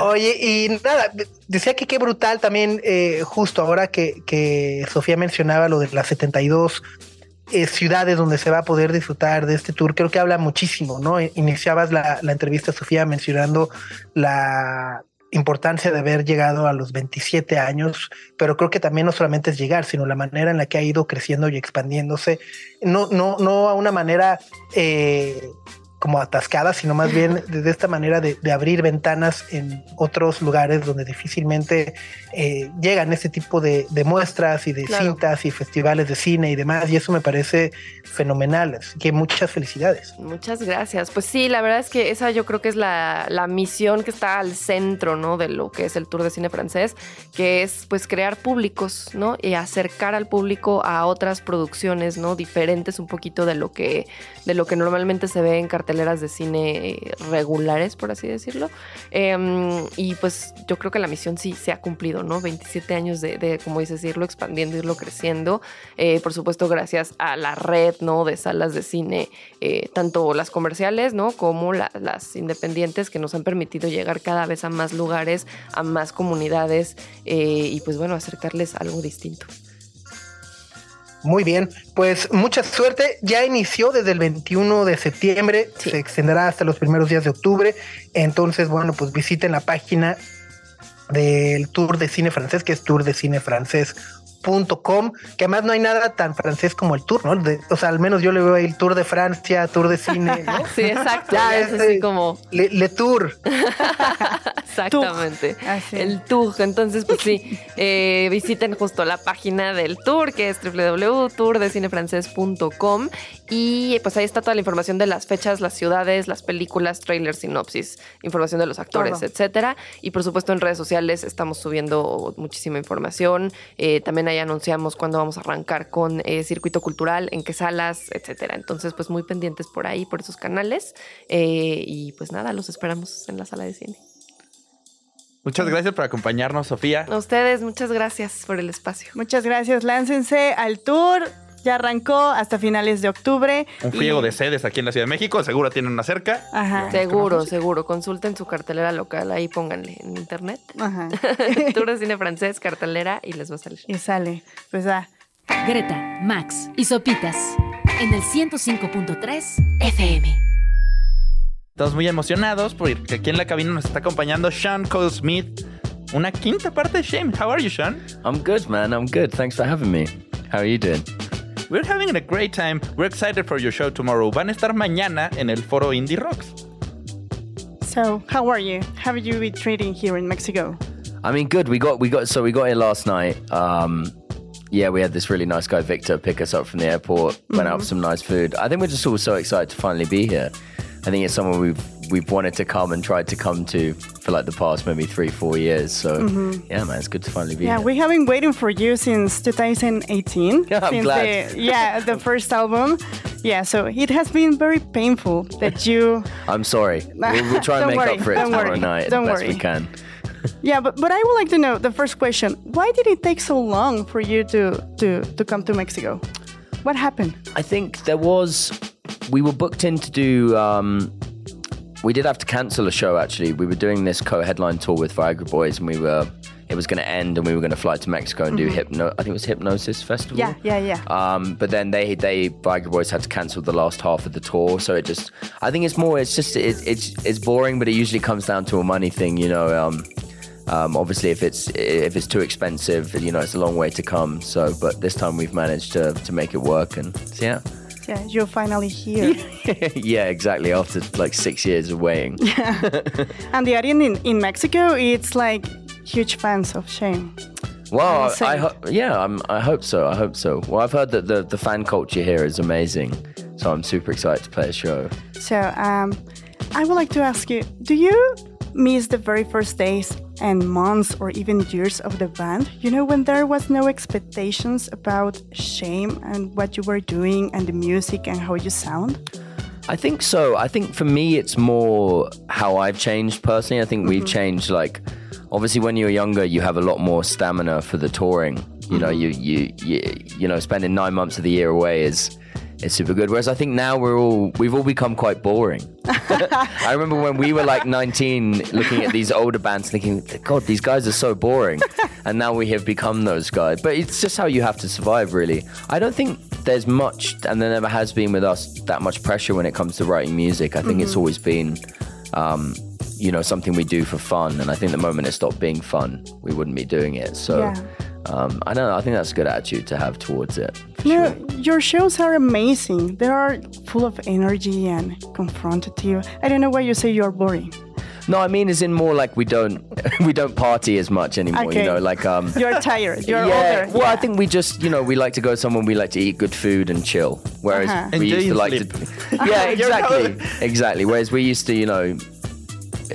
Oye, y nada, decía que qué brutal también, eh, justo ahora que, que, Sofía mencionaba lo de las 72 eh, ciudades donde se va a poder disfrutar de este tour, creo que habla muchísimo, ¿no? Iniciabas la, la entrevista, Sofía, mencionando la, importancia de haber llegado a los 27 años, pero creo que también no solamente es llegar, sino la manera en la que ha ido creciendo y expandiéndose, no, no, no a una manera eh, como atascada, sino más bien de, esta manera de, abrir ventanas en otros lugares donde difícilmente eh, llegan este tipo de, muestras y de cintas y festivales de cine y demás. Y eso me parece fenomenal. Así que muchas felicidades.
Muchas gracias. Pues sí, la verdad es que esa yo creo que es la, la misión que está al centro, ¿no? De lo que es el Tour de Cine Francés, que es pues crear públicos, ¿no? Y acercar al público a otras producciones, ¿no? Diferentes un poquito de lo que, de lo que normalmente se ve en cartel carteleras de cine regulares, por así decirlo. Em, y pues yo creo que la misión sí se ha cumplido, ¿no? 27 años de, como dices, irlo expandiendo, irlo creciendo. Eh, por supuesto, gracias a la red, ¿no? De salas de cine, eh, tanto las comerciales, ¿no? Como las independientes que nos han permitido llegar cada vez a más lugares, a más comunidades eh, y pues bueno, acercarles algo distinto.
Muy bien, pues mucha suerte. Ya inició desde el 21 de septiembre, se extenderá hasta los primeros días de octubre. Entonces, bueno, pues visiten la página del Tour de Cine Francés, que es Tour de Cine Francés Com, que además no hay nada tan francés como el tour, ¿no? o sea, al menos yo le veo ahí el tour de Francia, tour de cine, ¿no?
sí, exacto. Ya, es así como.
Le, tour.
Exactamente. El tour. Entonces, pues sí, eh, visiten justo la página del tour, que es www.tourdecinefrancés.com. Y pues ahí está toda la información de las fechas, las ciudades, las películas, trailers, sinopsis, información de los actores, etcétera. Y por supuesto, en redes sociales estamos subiendo muchísima información. Eh, también ahí anunciamos cuándo vamos a arrancar con eh, circuito cultural, en qué salas, etcétera. Entonces, pues muy pendientes por ahí, por esos canales. Eh, y pues nada, los esperamos en la sala de cine.
Muchas gracias por acompañarnos, Sofía.
A ustedes, muchas gracias por el espacio.
Muchas gracias. Láncense al tour ya arrancó hasta finales de octubre.
Un friego de sedes aquí en la Ciudad de México, seguro tienen una cerca.
Ajá. Seguro, seguro. Consulten su cartelera local, ahí pónganle en internet. Ajá. Tour de cine francés, cartelera y les va a salir.
Y sale. Pues ah.
Greta, Max y Sopitas en el 105.3 FM.
Estamos muy emocionados porque aquí en la cabina nos está acompañando Sean Cole Smith. Una quinta parte de Shame. How are you, Sean?
I'm good, man. I'm good. Thanks for having me. How are you doing?
We're having a great time. We're excited for your show tomorrow. Van a estar mañana en el foro Indie Rocks.
So, how are you? How are you been treating here in Mexico?
I mean, good. We got we got so we got here last night. Um, yeah, we had this really nice guy Victor pick us up from the airport. Went mm-hmm. out for some nice food. I think we're just all so excited to finally be here. I think it's somewhere we've we've wanted to come and tried to come to for like the past maybe three, four years. So mm-hmm. yeah, man, it's good to finally be here.
yeah,
here.
we have been waiting for you since 2018.
Yeah, I'm glad.
The, yeah, the first album. Yeah, so it has been very painful that you.
I'm sorry. We'll, we'll try and make
worry,
up for it tomorrow
worry,
night
don't
the best
worry.
we can.
yeah, but, but I would like to know the first question: Why did it take so long for you to to to come to Mexico? What happened?
I think there was. We were booked in to do um, we did have to cancel a show actually. We were doing this co-headline tour with Viagra Boys, and we were it was going to end, and we were going to fly to Mexico and mm-hmm. do hypno. I think it was Hypnosis Festival.
Yeah, yeah, yeah.
Um, but then they they Viagra Boys had to cancel the last half of the tour, so it just I think it's more it's just it, it's it's boring, but it usually comes down to a money thing, you know. Um, um, obviously, if it's if it's too expensive, you know, it's a long way to come. So, but this time we've managed to to make it work, and so, yeah.
Yeah, you're finally here.
yeah, exactly. After like six years of waiting.
Yeah. and the audience in, in Mexico, it's like huge fans of Shame.
Well, I, I ho- yeah, I'm, I hope so. I hope so. Well, I've heard that the, the fan culture here is amazing, so I'm super excited to play a show.
So, um, I would like to ask you: Do you miss the very first days and months or even years of the band, you know, when there was no expectations about shame and what you were doing and the music and how you sound?
I think so. I think for me, it's more how I've changed personally. I think mm-hmm. we've changed. Like, obviously, when you're younger, you have a lot more stamina for the touring. You mm-hmm. know, you, you you you know, spending nine months of the year away is is super good. Whereas I think now we're all we've all become quite boring. I remember when we were like 19, looking at these older bands, thinking, "God, these guys are so boring," and now we have become those guys. But it's just how you have to survive, really. I don't think there's much, and there never has been with us that much pressure when it comes to writing music. I think it's always been. Um, you know, something we do for fun, and I think the moment it stopped being fun, we wouldn't be doing it. So,
Yeah.
Um, I don't know. I think that's a good attitude to have towards it. for
No, your shows are amazing. They are full of energy and confrontative. I don't know why you say you're boring.
No, I mean, as in more like we don't we don't party as much anymore.
Okay.
You know, like um.
You're tired. You're
yeah,
older.
well, I think we just, you know, we like to go somewhere, we like to eat good food and chill. Whereas
Uh-huh.
we
Enjoy
used to
and
like
sleep.
to. Yeah, exactly. exactly. Whereas we used to, you know,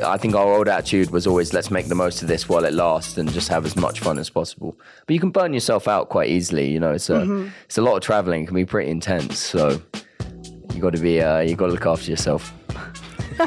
I think our old attitude was always let's make the most of this while it lasts and just have as much fun as possible. But you can burn yourself out quite easily, you know, it's a,
Mm-hmm.
it's a lot of traveling, it can be pretty intense. So you got to be, uh, you got to look after yourself.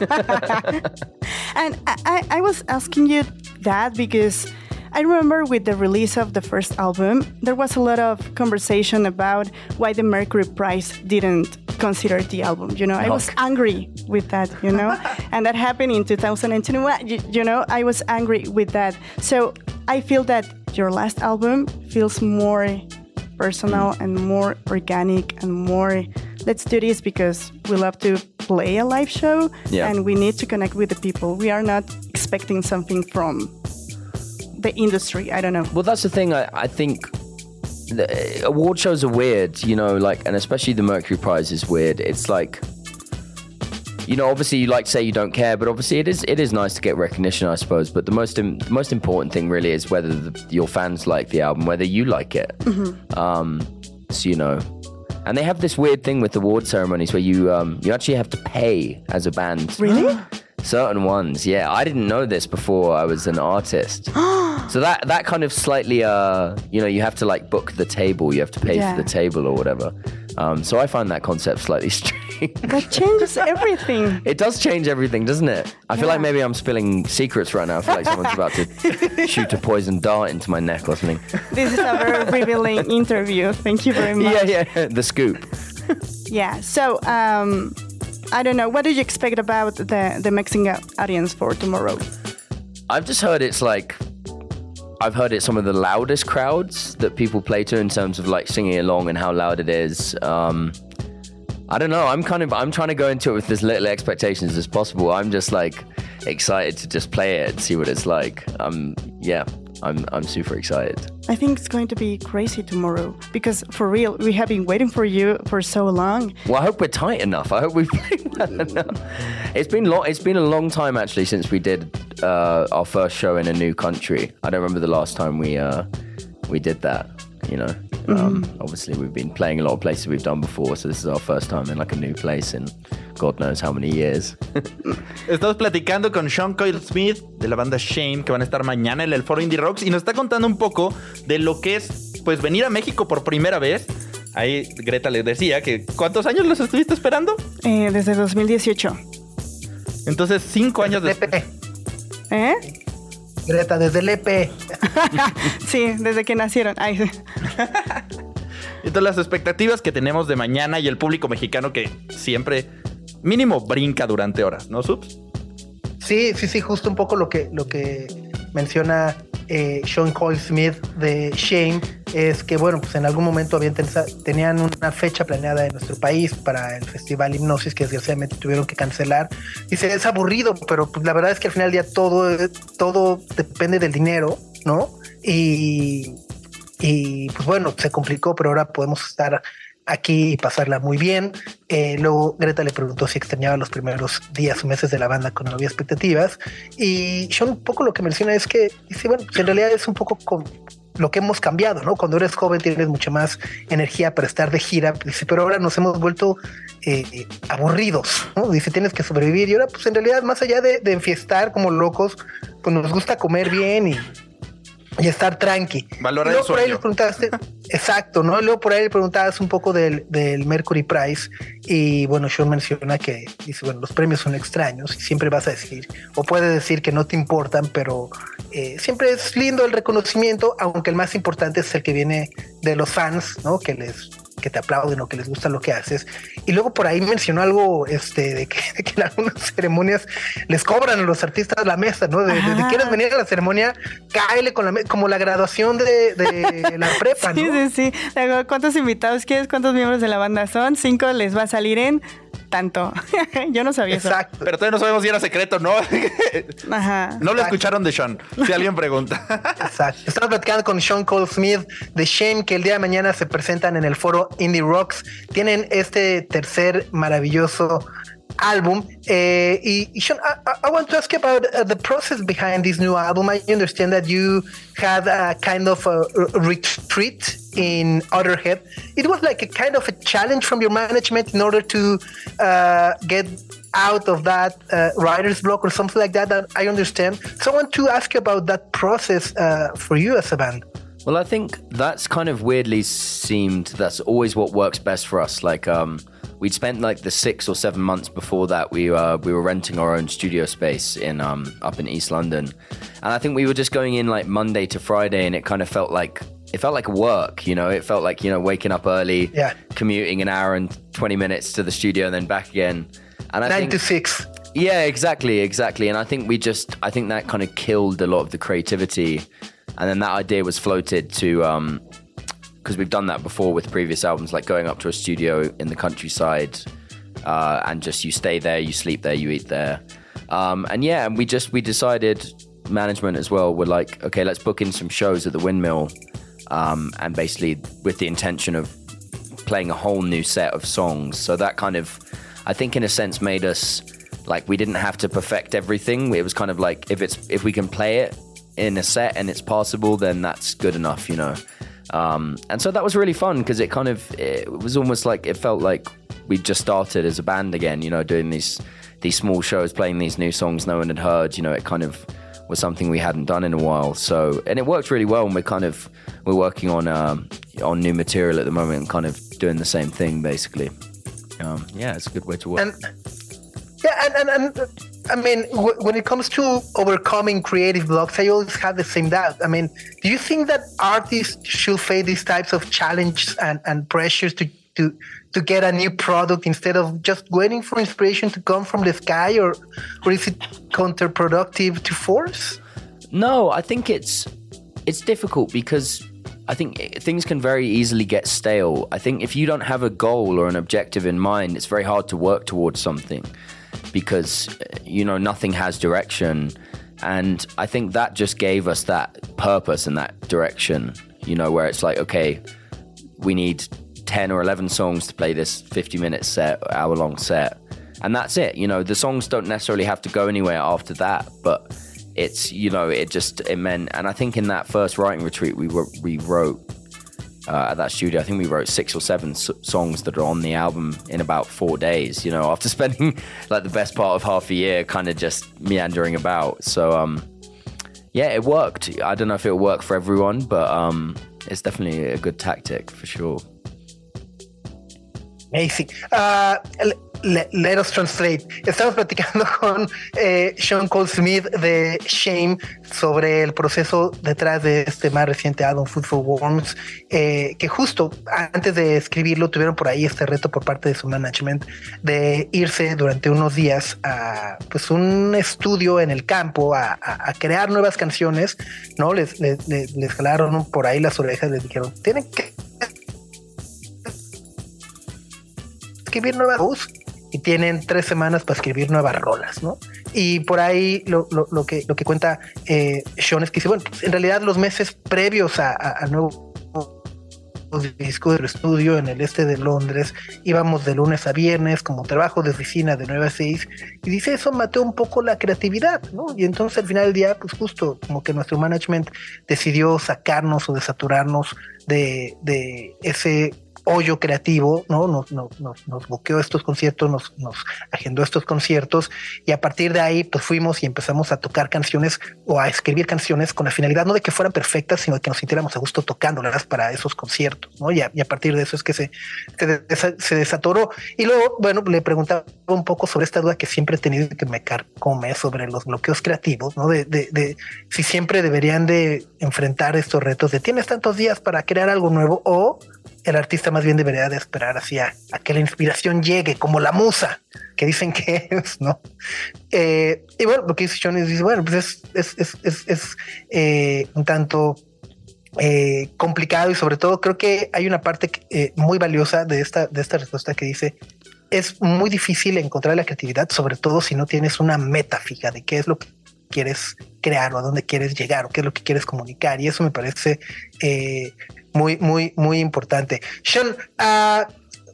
And I, I, I was asking you that because I remember with the release of the first album, there was a lot of conversation about why the Mercury Prize didn't consider the album. You know, I was angry with that, you know, and that happened in 2021. You, you know, I was angry with that. So I feel that your last album feels more personal and more organic and more let's do this because we love to play a live show
Yeah.
and we need to connect with the people. We are not expecting something from the industry. I don't know.
Well, that's the thing. I, I think award shows are weird, you know, like, and especially the Mercury Prize is weird. It's like, you know, obviously you like to say you don't care, but obviously it is it is nice to get recognition, I suppose. But the most im- the most important thing really is whether the, your fans like the album, whether you like it. Um, so you know. And they have this weird thing with award ceremonies where you um, you actually have to pay as a band.
Really?
Certain ones, yeah. I didn't know this before I was an artist. so that that kind of slightly, uh, you know, you have to like book the table. You have to pay
Yeah.
for the table or whatever. Um, so I find that concept slightly strange.
That changes everything.
it does change everything, doesn't it? I feel like maybe I'm spilling secrets right now. I feel like someone's about to shoot a poison dart into my neck or something.
This is a very revealing interview. Thank you very much.
Yeah, yeah. The scoop.
Yeah. So, um, I don't know. What do you expect about the the Mexican audience for tomorrow?
I've just heard it's like I've heard it's some of the loudest crowds that people play to in terms of like singing along and how loud it is. Um, I don't know. I'm kind of I'm trying to go into it with as little expectations as possible. I'm just like excited to just play it and see what it's like. Um, yeah, I'm I'm super excited.
I think it's going to be crazy tomorrow because for real, we have been waiting for you for so long.
Well, I hope we're tight enough. I hope we play well enough. It's been long. It's been a long time actually since we did uh, our first show in a new country. I don't remember the last time we uh, we did that. You know, um, obviously we've been playing a lot of places we've done before, so this is our first time in like a new place in God knows how many years.
Estamos platicando con Sean Coyle Smith de la banda Shame, que van a estar mañana en el Foro Indie Rocks y nos está contando un poco de lo que es pues venir a México por primera vez. Ahí Greta les decía que ¿cuántos años los estuviste esperando?
Eh, desde 2018.
Entonces, cinco años después.
Lepe.
¿Eh?
Greta, desde Lepe.
Sí, desde que nacieron. Ay, sí.
Entonces, las expectativas que tenemos de mañana y el público mexicano que siempre mínimo brinca durante horas, ¿no, Subs?
Sí, sí, sí, justo un poco lo que, lo que menciona eh, Sean Cole Smith de Shame es que, bueno, pues en algún momento habían tenían una fecha planeada en nuestro país para el festival Hipnosis que desgraciadamente tuvieron que cancelar. Dice, es aburrido, pero pues la verdad es que al final del día todo, todo depende del dinero, ¿no? Y, y pues bueno, se complicó, pero ahora podemos estar aquí y pasarla muy bien. Eh, luego Greta le preguntó si extrañaba los primeros días o meses de la banda cuando no había expectativas. Y Sean un poco lo que menciona es que dice, bueno, pues en realidad es un poco con lo que hemos cambiado, ¿no? Cuando eres joven tienes mucha más energía para estar de gira, dice, pero ahora nos hemos vuelto eh, aburridos, ¿no? Dice, tienes que sobrevivir. Y ahora, pues en realidad, más allá de, de enfiestar como locos, pues nos gusta comer bien y, y estar tranqui.
Valorar el
por ahí
sueño.
le preguntaste, exacto, ¿no? Luego por ahí le preguntabas un poco del, del Mercury Prize y bueno, Sean menciona que dice, bueno, los premios son extraños y siempre vas a decir, o puedes decir que no te importan, pero eh, siempre es lindo el reconocimiento, aunque el más importante es el que viene de los fans, ¿no? Que les, que te aplauden o que les gusta lo que haces. Y luego por ahí mencionó algo este, de, que, en algunas ceremonias les cobran a los artistas la mesa, ¿no? De, de, quieres venir a la ceremonia, cáele con la como la graduación de, la prepa,
¿no? Sí, sí, sí. ¿Cuántos invitados quieres? ¿Cuántos miembros de la banda son? Cinco les va a salir en tanto. Yo no sabía
Exacto. Pero todavía no sabemos si era secreto, ¿no? Ajá. No lo escucharon de Sean, si alguien pregunta.
Exacto. Estamos platicando con Sean Cole Smith de Shame, que el día de mañana se presentan en el foro Indie Rocks. Tienen este tercer maravilloso album. Uh, Sean, I, I, want to ask you about uh, the process behind this new album. I understand that you had a kind of a retreat in Otterhead. It was like a kind of a challenge from your management in order to uh, get out of that uh, writer's block or something like that. That I understand. So I want to ask you about that process uh, for you as a band.
Well, I think that's kind of weirdly seemed that's always what works best for us. Like, um, we'd spent like the six or seven months before that we uh, we were renting our own studio space in um, up in East London, and I think we were just going in like Monday to Friday, and it kind of felt like it felt like work, you know. It felt like you know waking up early,
yeah,
commuting an hour and twenty minutes to the studio, and then back again. And
I
nine
think, to six.
Yeah, exactly, exactly. And I think we just, I think that kind of killed a lot of the creativity. And then that idea was floated to um, because we've done that before with previous albums, like going up to a studio in the countryside uh, and just you stay there, you sleep there, you eat there. Um, and yeah, and we just we decided management as well. We're like, okay, let's book in some shows at the Windmill, um, and basically with the intention of playing a whole new set of songs. So that kind of, I think, in a sense, made us like we didn't have to perfect everything. It was kind of like if it's if we can play it in a set and it's possible, then that's good enough, you know. Um, and so that was really fun because it kind of it was almost like it felt like we just started as a band again. You know, doing these these small shows, playing these new songs no one had heard. You know, it kind of was something we hadn't done in a while. So and it worked really well. And we're kind of we're working on um, on new material at the moment, and kind of doing the same thing basically. Um, yeah, it's a good way to work.
And, yeah, and, and, and I mean, w- when it comes to overcoming creative blocks, I always have the same doubt. I mean, do you think that artists should face these types of challenges and, and pressures to, to to get a new product instead of just waiting for inspiration to come from the sky, or or is it counterproductive to force?
No, I think it's it's difficult because I think things can very easily get stale. I think if you don't have a goal or an objective in mind, it's very hard to work towards something because uh, you know nothing has direction and i think that just gave us that purpose and that direction you know where it's like okay we need 10 or 11 songs to play this 50 minute set hour long set and that's it you know the songs don't necessarily have to go anywhere after that but it's you know it just it meant and i think in that first writing retreat we were we wrote uh, at that studio. I think we wrote six or seven s- songs that are on the album in about four days. You know, after spending like the best part of half a year, kind of just meandering about. So, um, yeah, it worked. I don't know if it'll work for everyone, but um, it's definitely a good tactic for sure.
Amazing. Uh, let us translate. Estamos platicando con eh, Sean Cole Smith de Shame sobre el proceso detrás de este más reciente álbum Food for Worms, eh, que justo antes de escribirlo tuvieron por ahí este reto por parte de su management de irse durante unos días a pues un estudio en el campo a, crear nuevas canciones, ¿no? Les, les, les, jalaron por ahí las orejas, les dijeron, tienen que escribir nuevas voz y tienen tres semanas para escribir nuevas rolas, ¿no? Y por ahí lo, lo, que, lo que cuenta eh, Sean es que dice, bueno, pues, en realidad los meses previos a, nuevo disco del estudio en el este de Londres, íbamos de lunes a viernes como trabajo de oficina de 9 a 6 y dice eso mató un poco la creatividad, ¿no? Y entonces al final del día, pues justo como que nuestro management decidió sacarnos o desaturarnos de, de ese hoyo creativo, ¿no? Nos, nos, nos, nos buqueó estos conciertos, nos, nos agendó estos conciertos y a partir de ahí pues fuimos y empezamos a tocar canciones o a escribir canciones con la finalidad no de que fueran perfectas, sino de que nos sintiéramos a gusto tocándolas para esos conciertos, ¿no? Y a, partir de eso es que se, se, desatoró. Y luego, bueno, le preguntaba un poco sobre esta duda que siempre he tenido que me carcome sobre los bloqueos creativos, ¿no? De, de, de si siempre deberían de enfrentar estos retos de tienes tantos días para crear algo nuevo o el artista más bien debería de esperar hacia a que la inspiración llegue, como la musa, que dicen que es, ¿no? Eh, y bueno, lo que dice Sean es, bueno, pues es, es, es, es eh, un tanto eh, complicado y sobre todo creo que hay una parte eh, muy valiosa de esta, de esta respuesta que dice, es muy difícil encontrar la creatividad, sobre todo si no tienes una meta fija de qué es lo que quieres crear o a dónde quieres llegar o qué es lo que quieres comunicar. Y eso me parece muy, muy, muy importante. Sean, uh,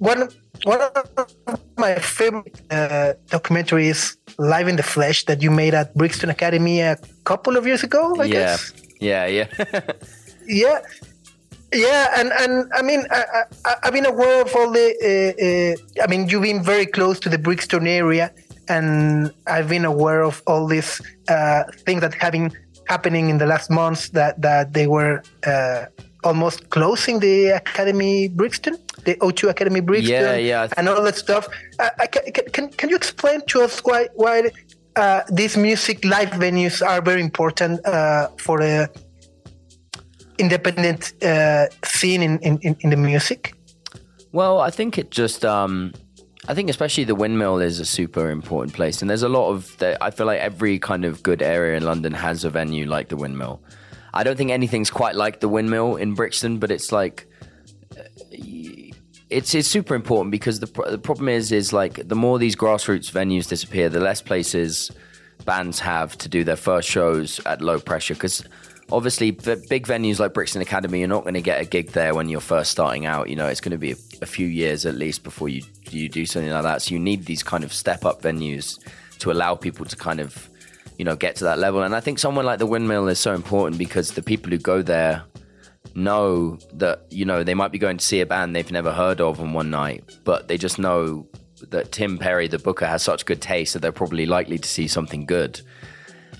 one, one of my favorite uh, documentaries, Live in the Flesh, that you made at Brixton Academy a couple of years ago, I
yeah.
guess.
Yeah, yeah.
Yeah, yeah, and and I mean, I, I, have been aware of all the. Uh, uh, I mean, you've been very close to the Brixton area, and I've been aware of all these uh, things that have been happening in the last months. That that they were uh, almost closing the Academy Brixton, the O2 Academy Brixton,
Yeah, yeah.
and all that stuff. Uh, can, can can you explain to us why why? Uh, these music live venues are very important uh, for the independent uh, scene in, in, in the music?
Well, I think it just, um, I think especially the windmill is a super important place, and there's a lot of. The, I feel like every kind of good area in London has a venue like the windmill. I don't think anything's quite like the windmill in Brixton, but it's like. uh, It's, it's super important because the, the problem is is like the more these grassroots venues disappear, the less places bands have to do their first shows at low pressure. Because obviously, big venues like Brixton Academy, you're not going to get a gig there when you're first starting out. You know, it's going to be a, a few years at least before you you do something like that. So you need these kind of step up venues to allow people to kind of you know get to that level. And I think someone like the Windmill is so important because the people who go there know that you know they might be going to see a band they've never heard of on one night, but they just know that Tim Perry, the booker, has such good taste that they're probably likely to see something good.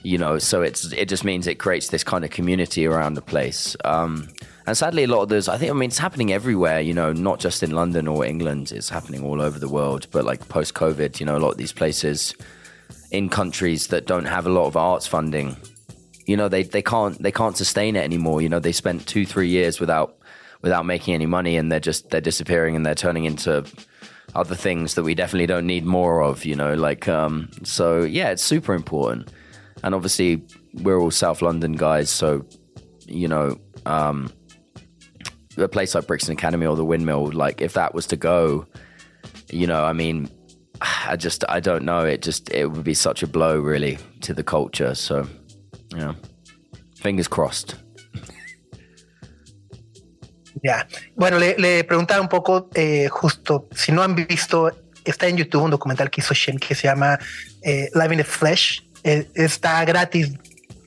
You know, so it's it just means it creates this kind of community around the place. Um, and sadly, a lot of those, I think, I mean, it's happening everywhere. You know, not just in London or England. It's happening all over the world. But like post COVID, you know, a lot of these places in countries that don't have a lot of arts funding. You know they, they can't they can't sustain it anymore. You know they spent two three years without without making any money and they're just they're disappearing and they're turning into other things that we definitely don't need more of you know like um so yeah it's super important. And obviously we're all south london guys so you know um a place like brixton academy or the windmill like if that was to go you know i mean i just i don't know it just it would be such a blow really to the culture so yeah. Fingers crossed.
Ya. Bueno, le, le preguntaba un poco, eh, justo, si no han visto, está en YouTube un documental que hizo Shen que se llama eh, Live in the Flesh. Eh, está gratis,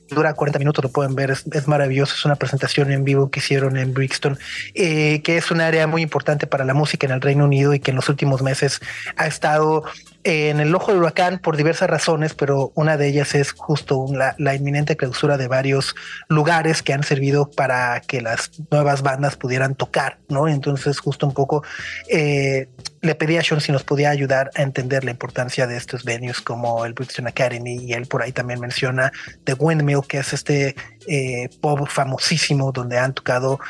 dura 40 minutos, lo pueden ver, es, maravilloso. Es una presentación en vivo que hicieron en Brixton, eh, que es un área muy importante para la música en el Reino Unido y que en los últimos meses ha estado en el ojo del huracán por diversas razones, pero una de ellas es justo la, inminente clausura de varios lugares que han servido para que las nuevas bandas pudieran tocar, ¿no? Entonces, justo un poco eh, le pedí a Sean si nos podía ayudar a entender la importancia de estos venues como el Brixton Academy y él por ahí también menciona The Windmill, que es este eh, pub famosísimo donde han tocado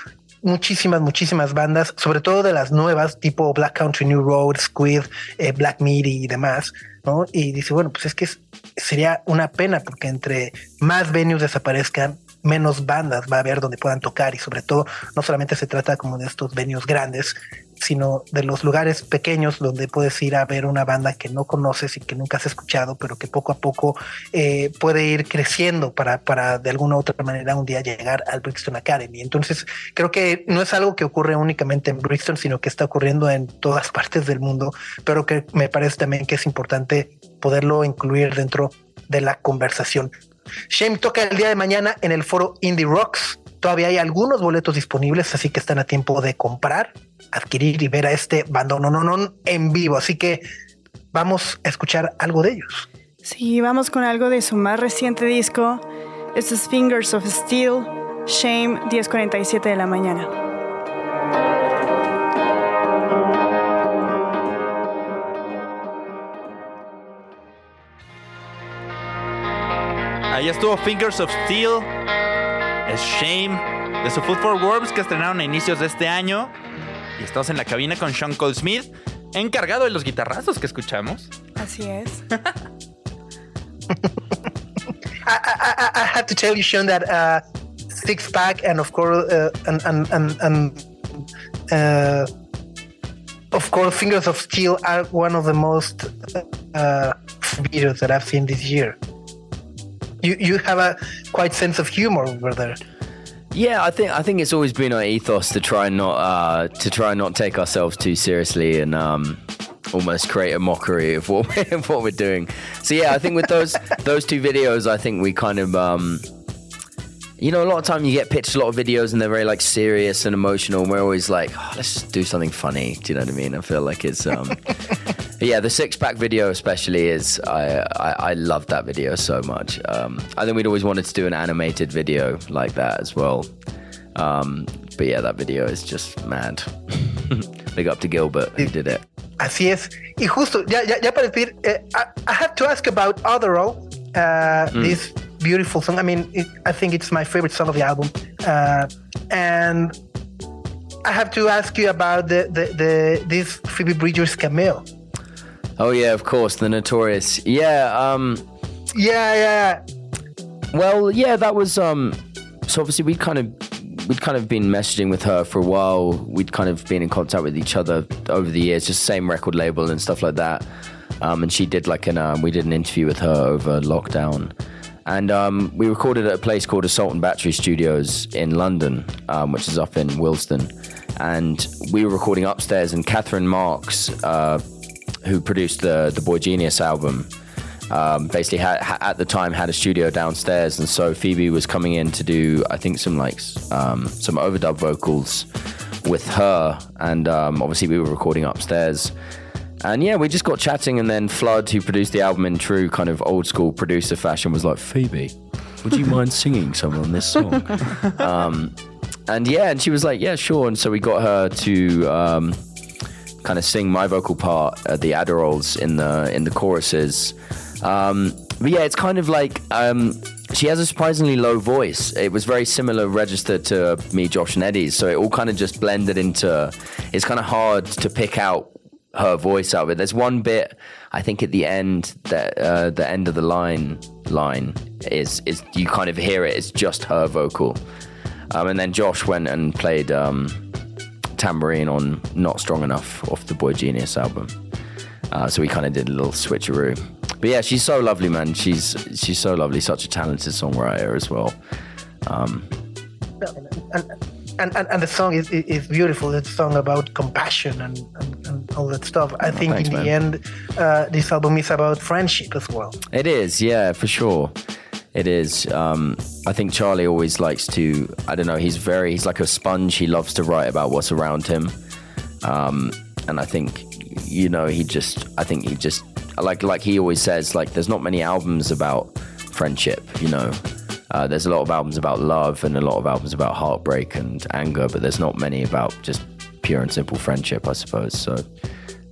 muchísimas, muchísimas bandas, sobre todo de las nuevas, tipo Black Country New Road, Squid, eh, Black Midi y demás, ¿no? Y dice, bueno, pues es que sería una pena porque entre más venues desaparezcan, menos bandas va a haber donde puedan tocar y sobre todo no solamente se trata como de estos venues grandes, sino de los lugares pequeños donde puedes ir a ver una banda que no conoces y que nunca has escuchado, pero que poco a poco eh, puede ir creciendo para, para de alguna u otra manera un día llegar al Brixton Academy. Entonces, creo que no es algo que ocurre únicamente en Brixton, sino que está ocurriendo en todas partes del mundo, pero que me parece también que es importante poderlo incluir dentro de la conversación. Shame toca el día de mañana en el foro Indie Rocks. Todavía hay algunos boletos disponibles, así que están a tiempo de comprar, adquirir y ver a este bandononon en vivo. Así que vamos a escuchar algo de ellos.
Sí, vamos con algo de su más reciente disco. Esto es Fingers of Steel, Shame, 10.47 de la mañana.
Ahí estuvo Fingers of Steel, es Shame, de su Food for Worms que estrenaron a inicios de este año. Y estamos en la cabina con Sean Cole Smith, encargado de los guitarrazos que escuchamos.
Así es.
I, I, I have to tell you, Sean, that uh, six pack and of course uh, and and and, and uh, of course fingers of steel are one of the most uh, videos that I've seen this year. You you have a quite sense of humor over there.
Yeah, I think I think it's always been our ethos to try and not uh, to try and not take ourselves too seriously and um, almost create a mockery of what we're, of what we're doing. So yeah, I think with those those two videos, I think we kind of um, you know a lot of time you get pitched a lot of videos and they're very like serious and emotional, and we're always like, oh, let's just do something funny. Do you know what I mean? I feel like it's um, yeah, the six pack video especially is I, I I love that video so much. Um, I think we'd always wanted to do an animated video like that as well. Um, but yeah, that video is just mad. Big up to Gilbert who did it.
Así es. Y justo, ya, ya, ya para decir, eh, I, I have to ask about Otherall, uh, this beautiful song. I mean, it, I think it's my favorite song of the album. Uh, and I have to ask you about the, the, the this Phoebe Bridgers cameo.
Oh yeah, of course, the notorious. Yeah, um,
Yeah, yeah.
Well, yeah, that was um so obviously we kind of we'd kind of been messaging with her for a while. We'd kind of been in contact with each other over the years, just same record label and stuff like that. Um, and she did like an um, we did an interview with her over lockdown, and um, we recorded at a place called Assault and Battery Studios in London, um, which is up in Wilston. And we were recording upstairs, and Catherine Marks, uh, who produced the the Boy Genius album, um, basically had, ha- at the time had a studio downstairs, and so Phoebe was coming in to do I think some like um, some overdub vocals with her, and um, obviously we were recording upstairs. And yeah, we just got chatting, and then Flood, who produced the album in true kind of old school producer fashion, was like, Phoebe, would you mind singing some on this song? um, and yeah, and she was like, yeah, sure. And so we got her to um, kind of sing my vocal part, the Adderalls in the in the choruses. Um, but yeah, it's kind of like um, she has a surprisingly low voice. It was very similar register to me, Josh, and Eddie's. So it all kind of just blended into. It's kind of hard to pick out her voice out of it. There's one bit I think at the end that uh, the end of the line line is is you kind of hear it. It's just her vocal. Um, and then Josh went and played um, tambourine on Not Strong Enough off the Boy Genius album. Uh, so we kind of did a little switcheroo. But yeah, she's so lovely, man. She's she's so lovely, such a talented songwriter as well. Um,
And, and, and, and the song is, is beautiful. It's a song about compassion and, and all that stuff. I think
thanks,
in the end, uh, this album is about friendship as well.
It is, yeah, for sure. It is. Um, I think Charlie always likes to. I don't know. He's very. He's like a sponge. He loves to write about what's around him. Um, and I think, you know, he just. I think he just like like he always says. Like, there's not many albums about friendship. You know, uh, there's a lot of albums about love and a lot of albums about heartbreak and anger, but there's not many about just pure and simple friendship. I suppose. So,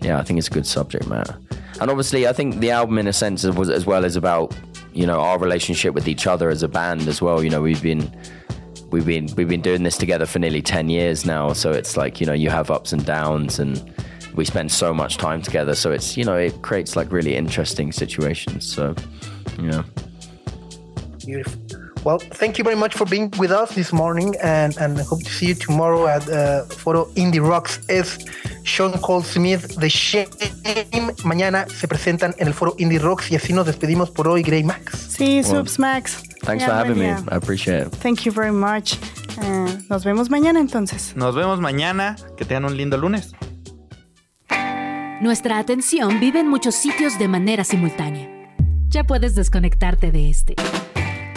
yeah, I think it's a good subject matter. And obviously, I think the album, in a sense, was as well as about you know our relationship with each other as a band as well. You know, we've been we've been we've been doing this together for nearly ten years now. So it's like you know you have ups and downs, and we spend so much time together. So it's you know it creates like really interesting situations. So yeah.
Beautiful. Well, thank you very much for being with us this morning, and, and I hope to see you tomorrow at uh, Foro Indie Rocks. Es Sean Cole Smith de Shame. Mañana se presentan en el Foro Indie Rocks y así nos despedimos por hoy, Grey Max.
Sí, Subs Max.
Thanks
Ya,
for having me.
buen día.
I appreciate it.
Thank you very much. Eh, nos vemos mañana entonces.
Nos vemos mañana. Que tengan un lindo lunes.
Nuestra atención vive en muchos sitios de manera simultánea. Ya puedes desconectarte de este.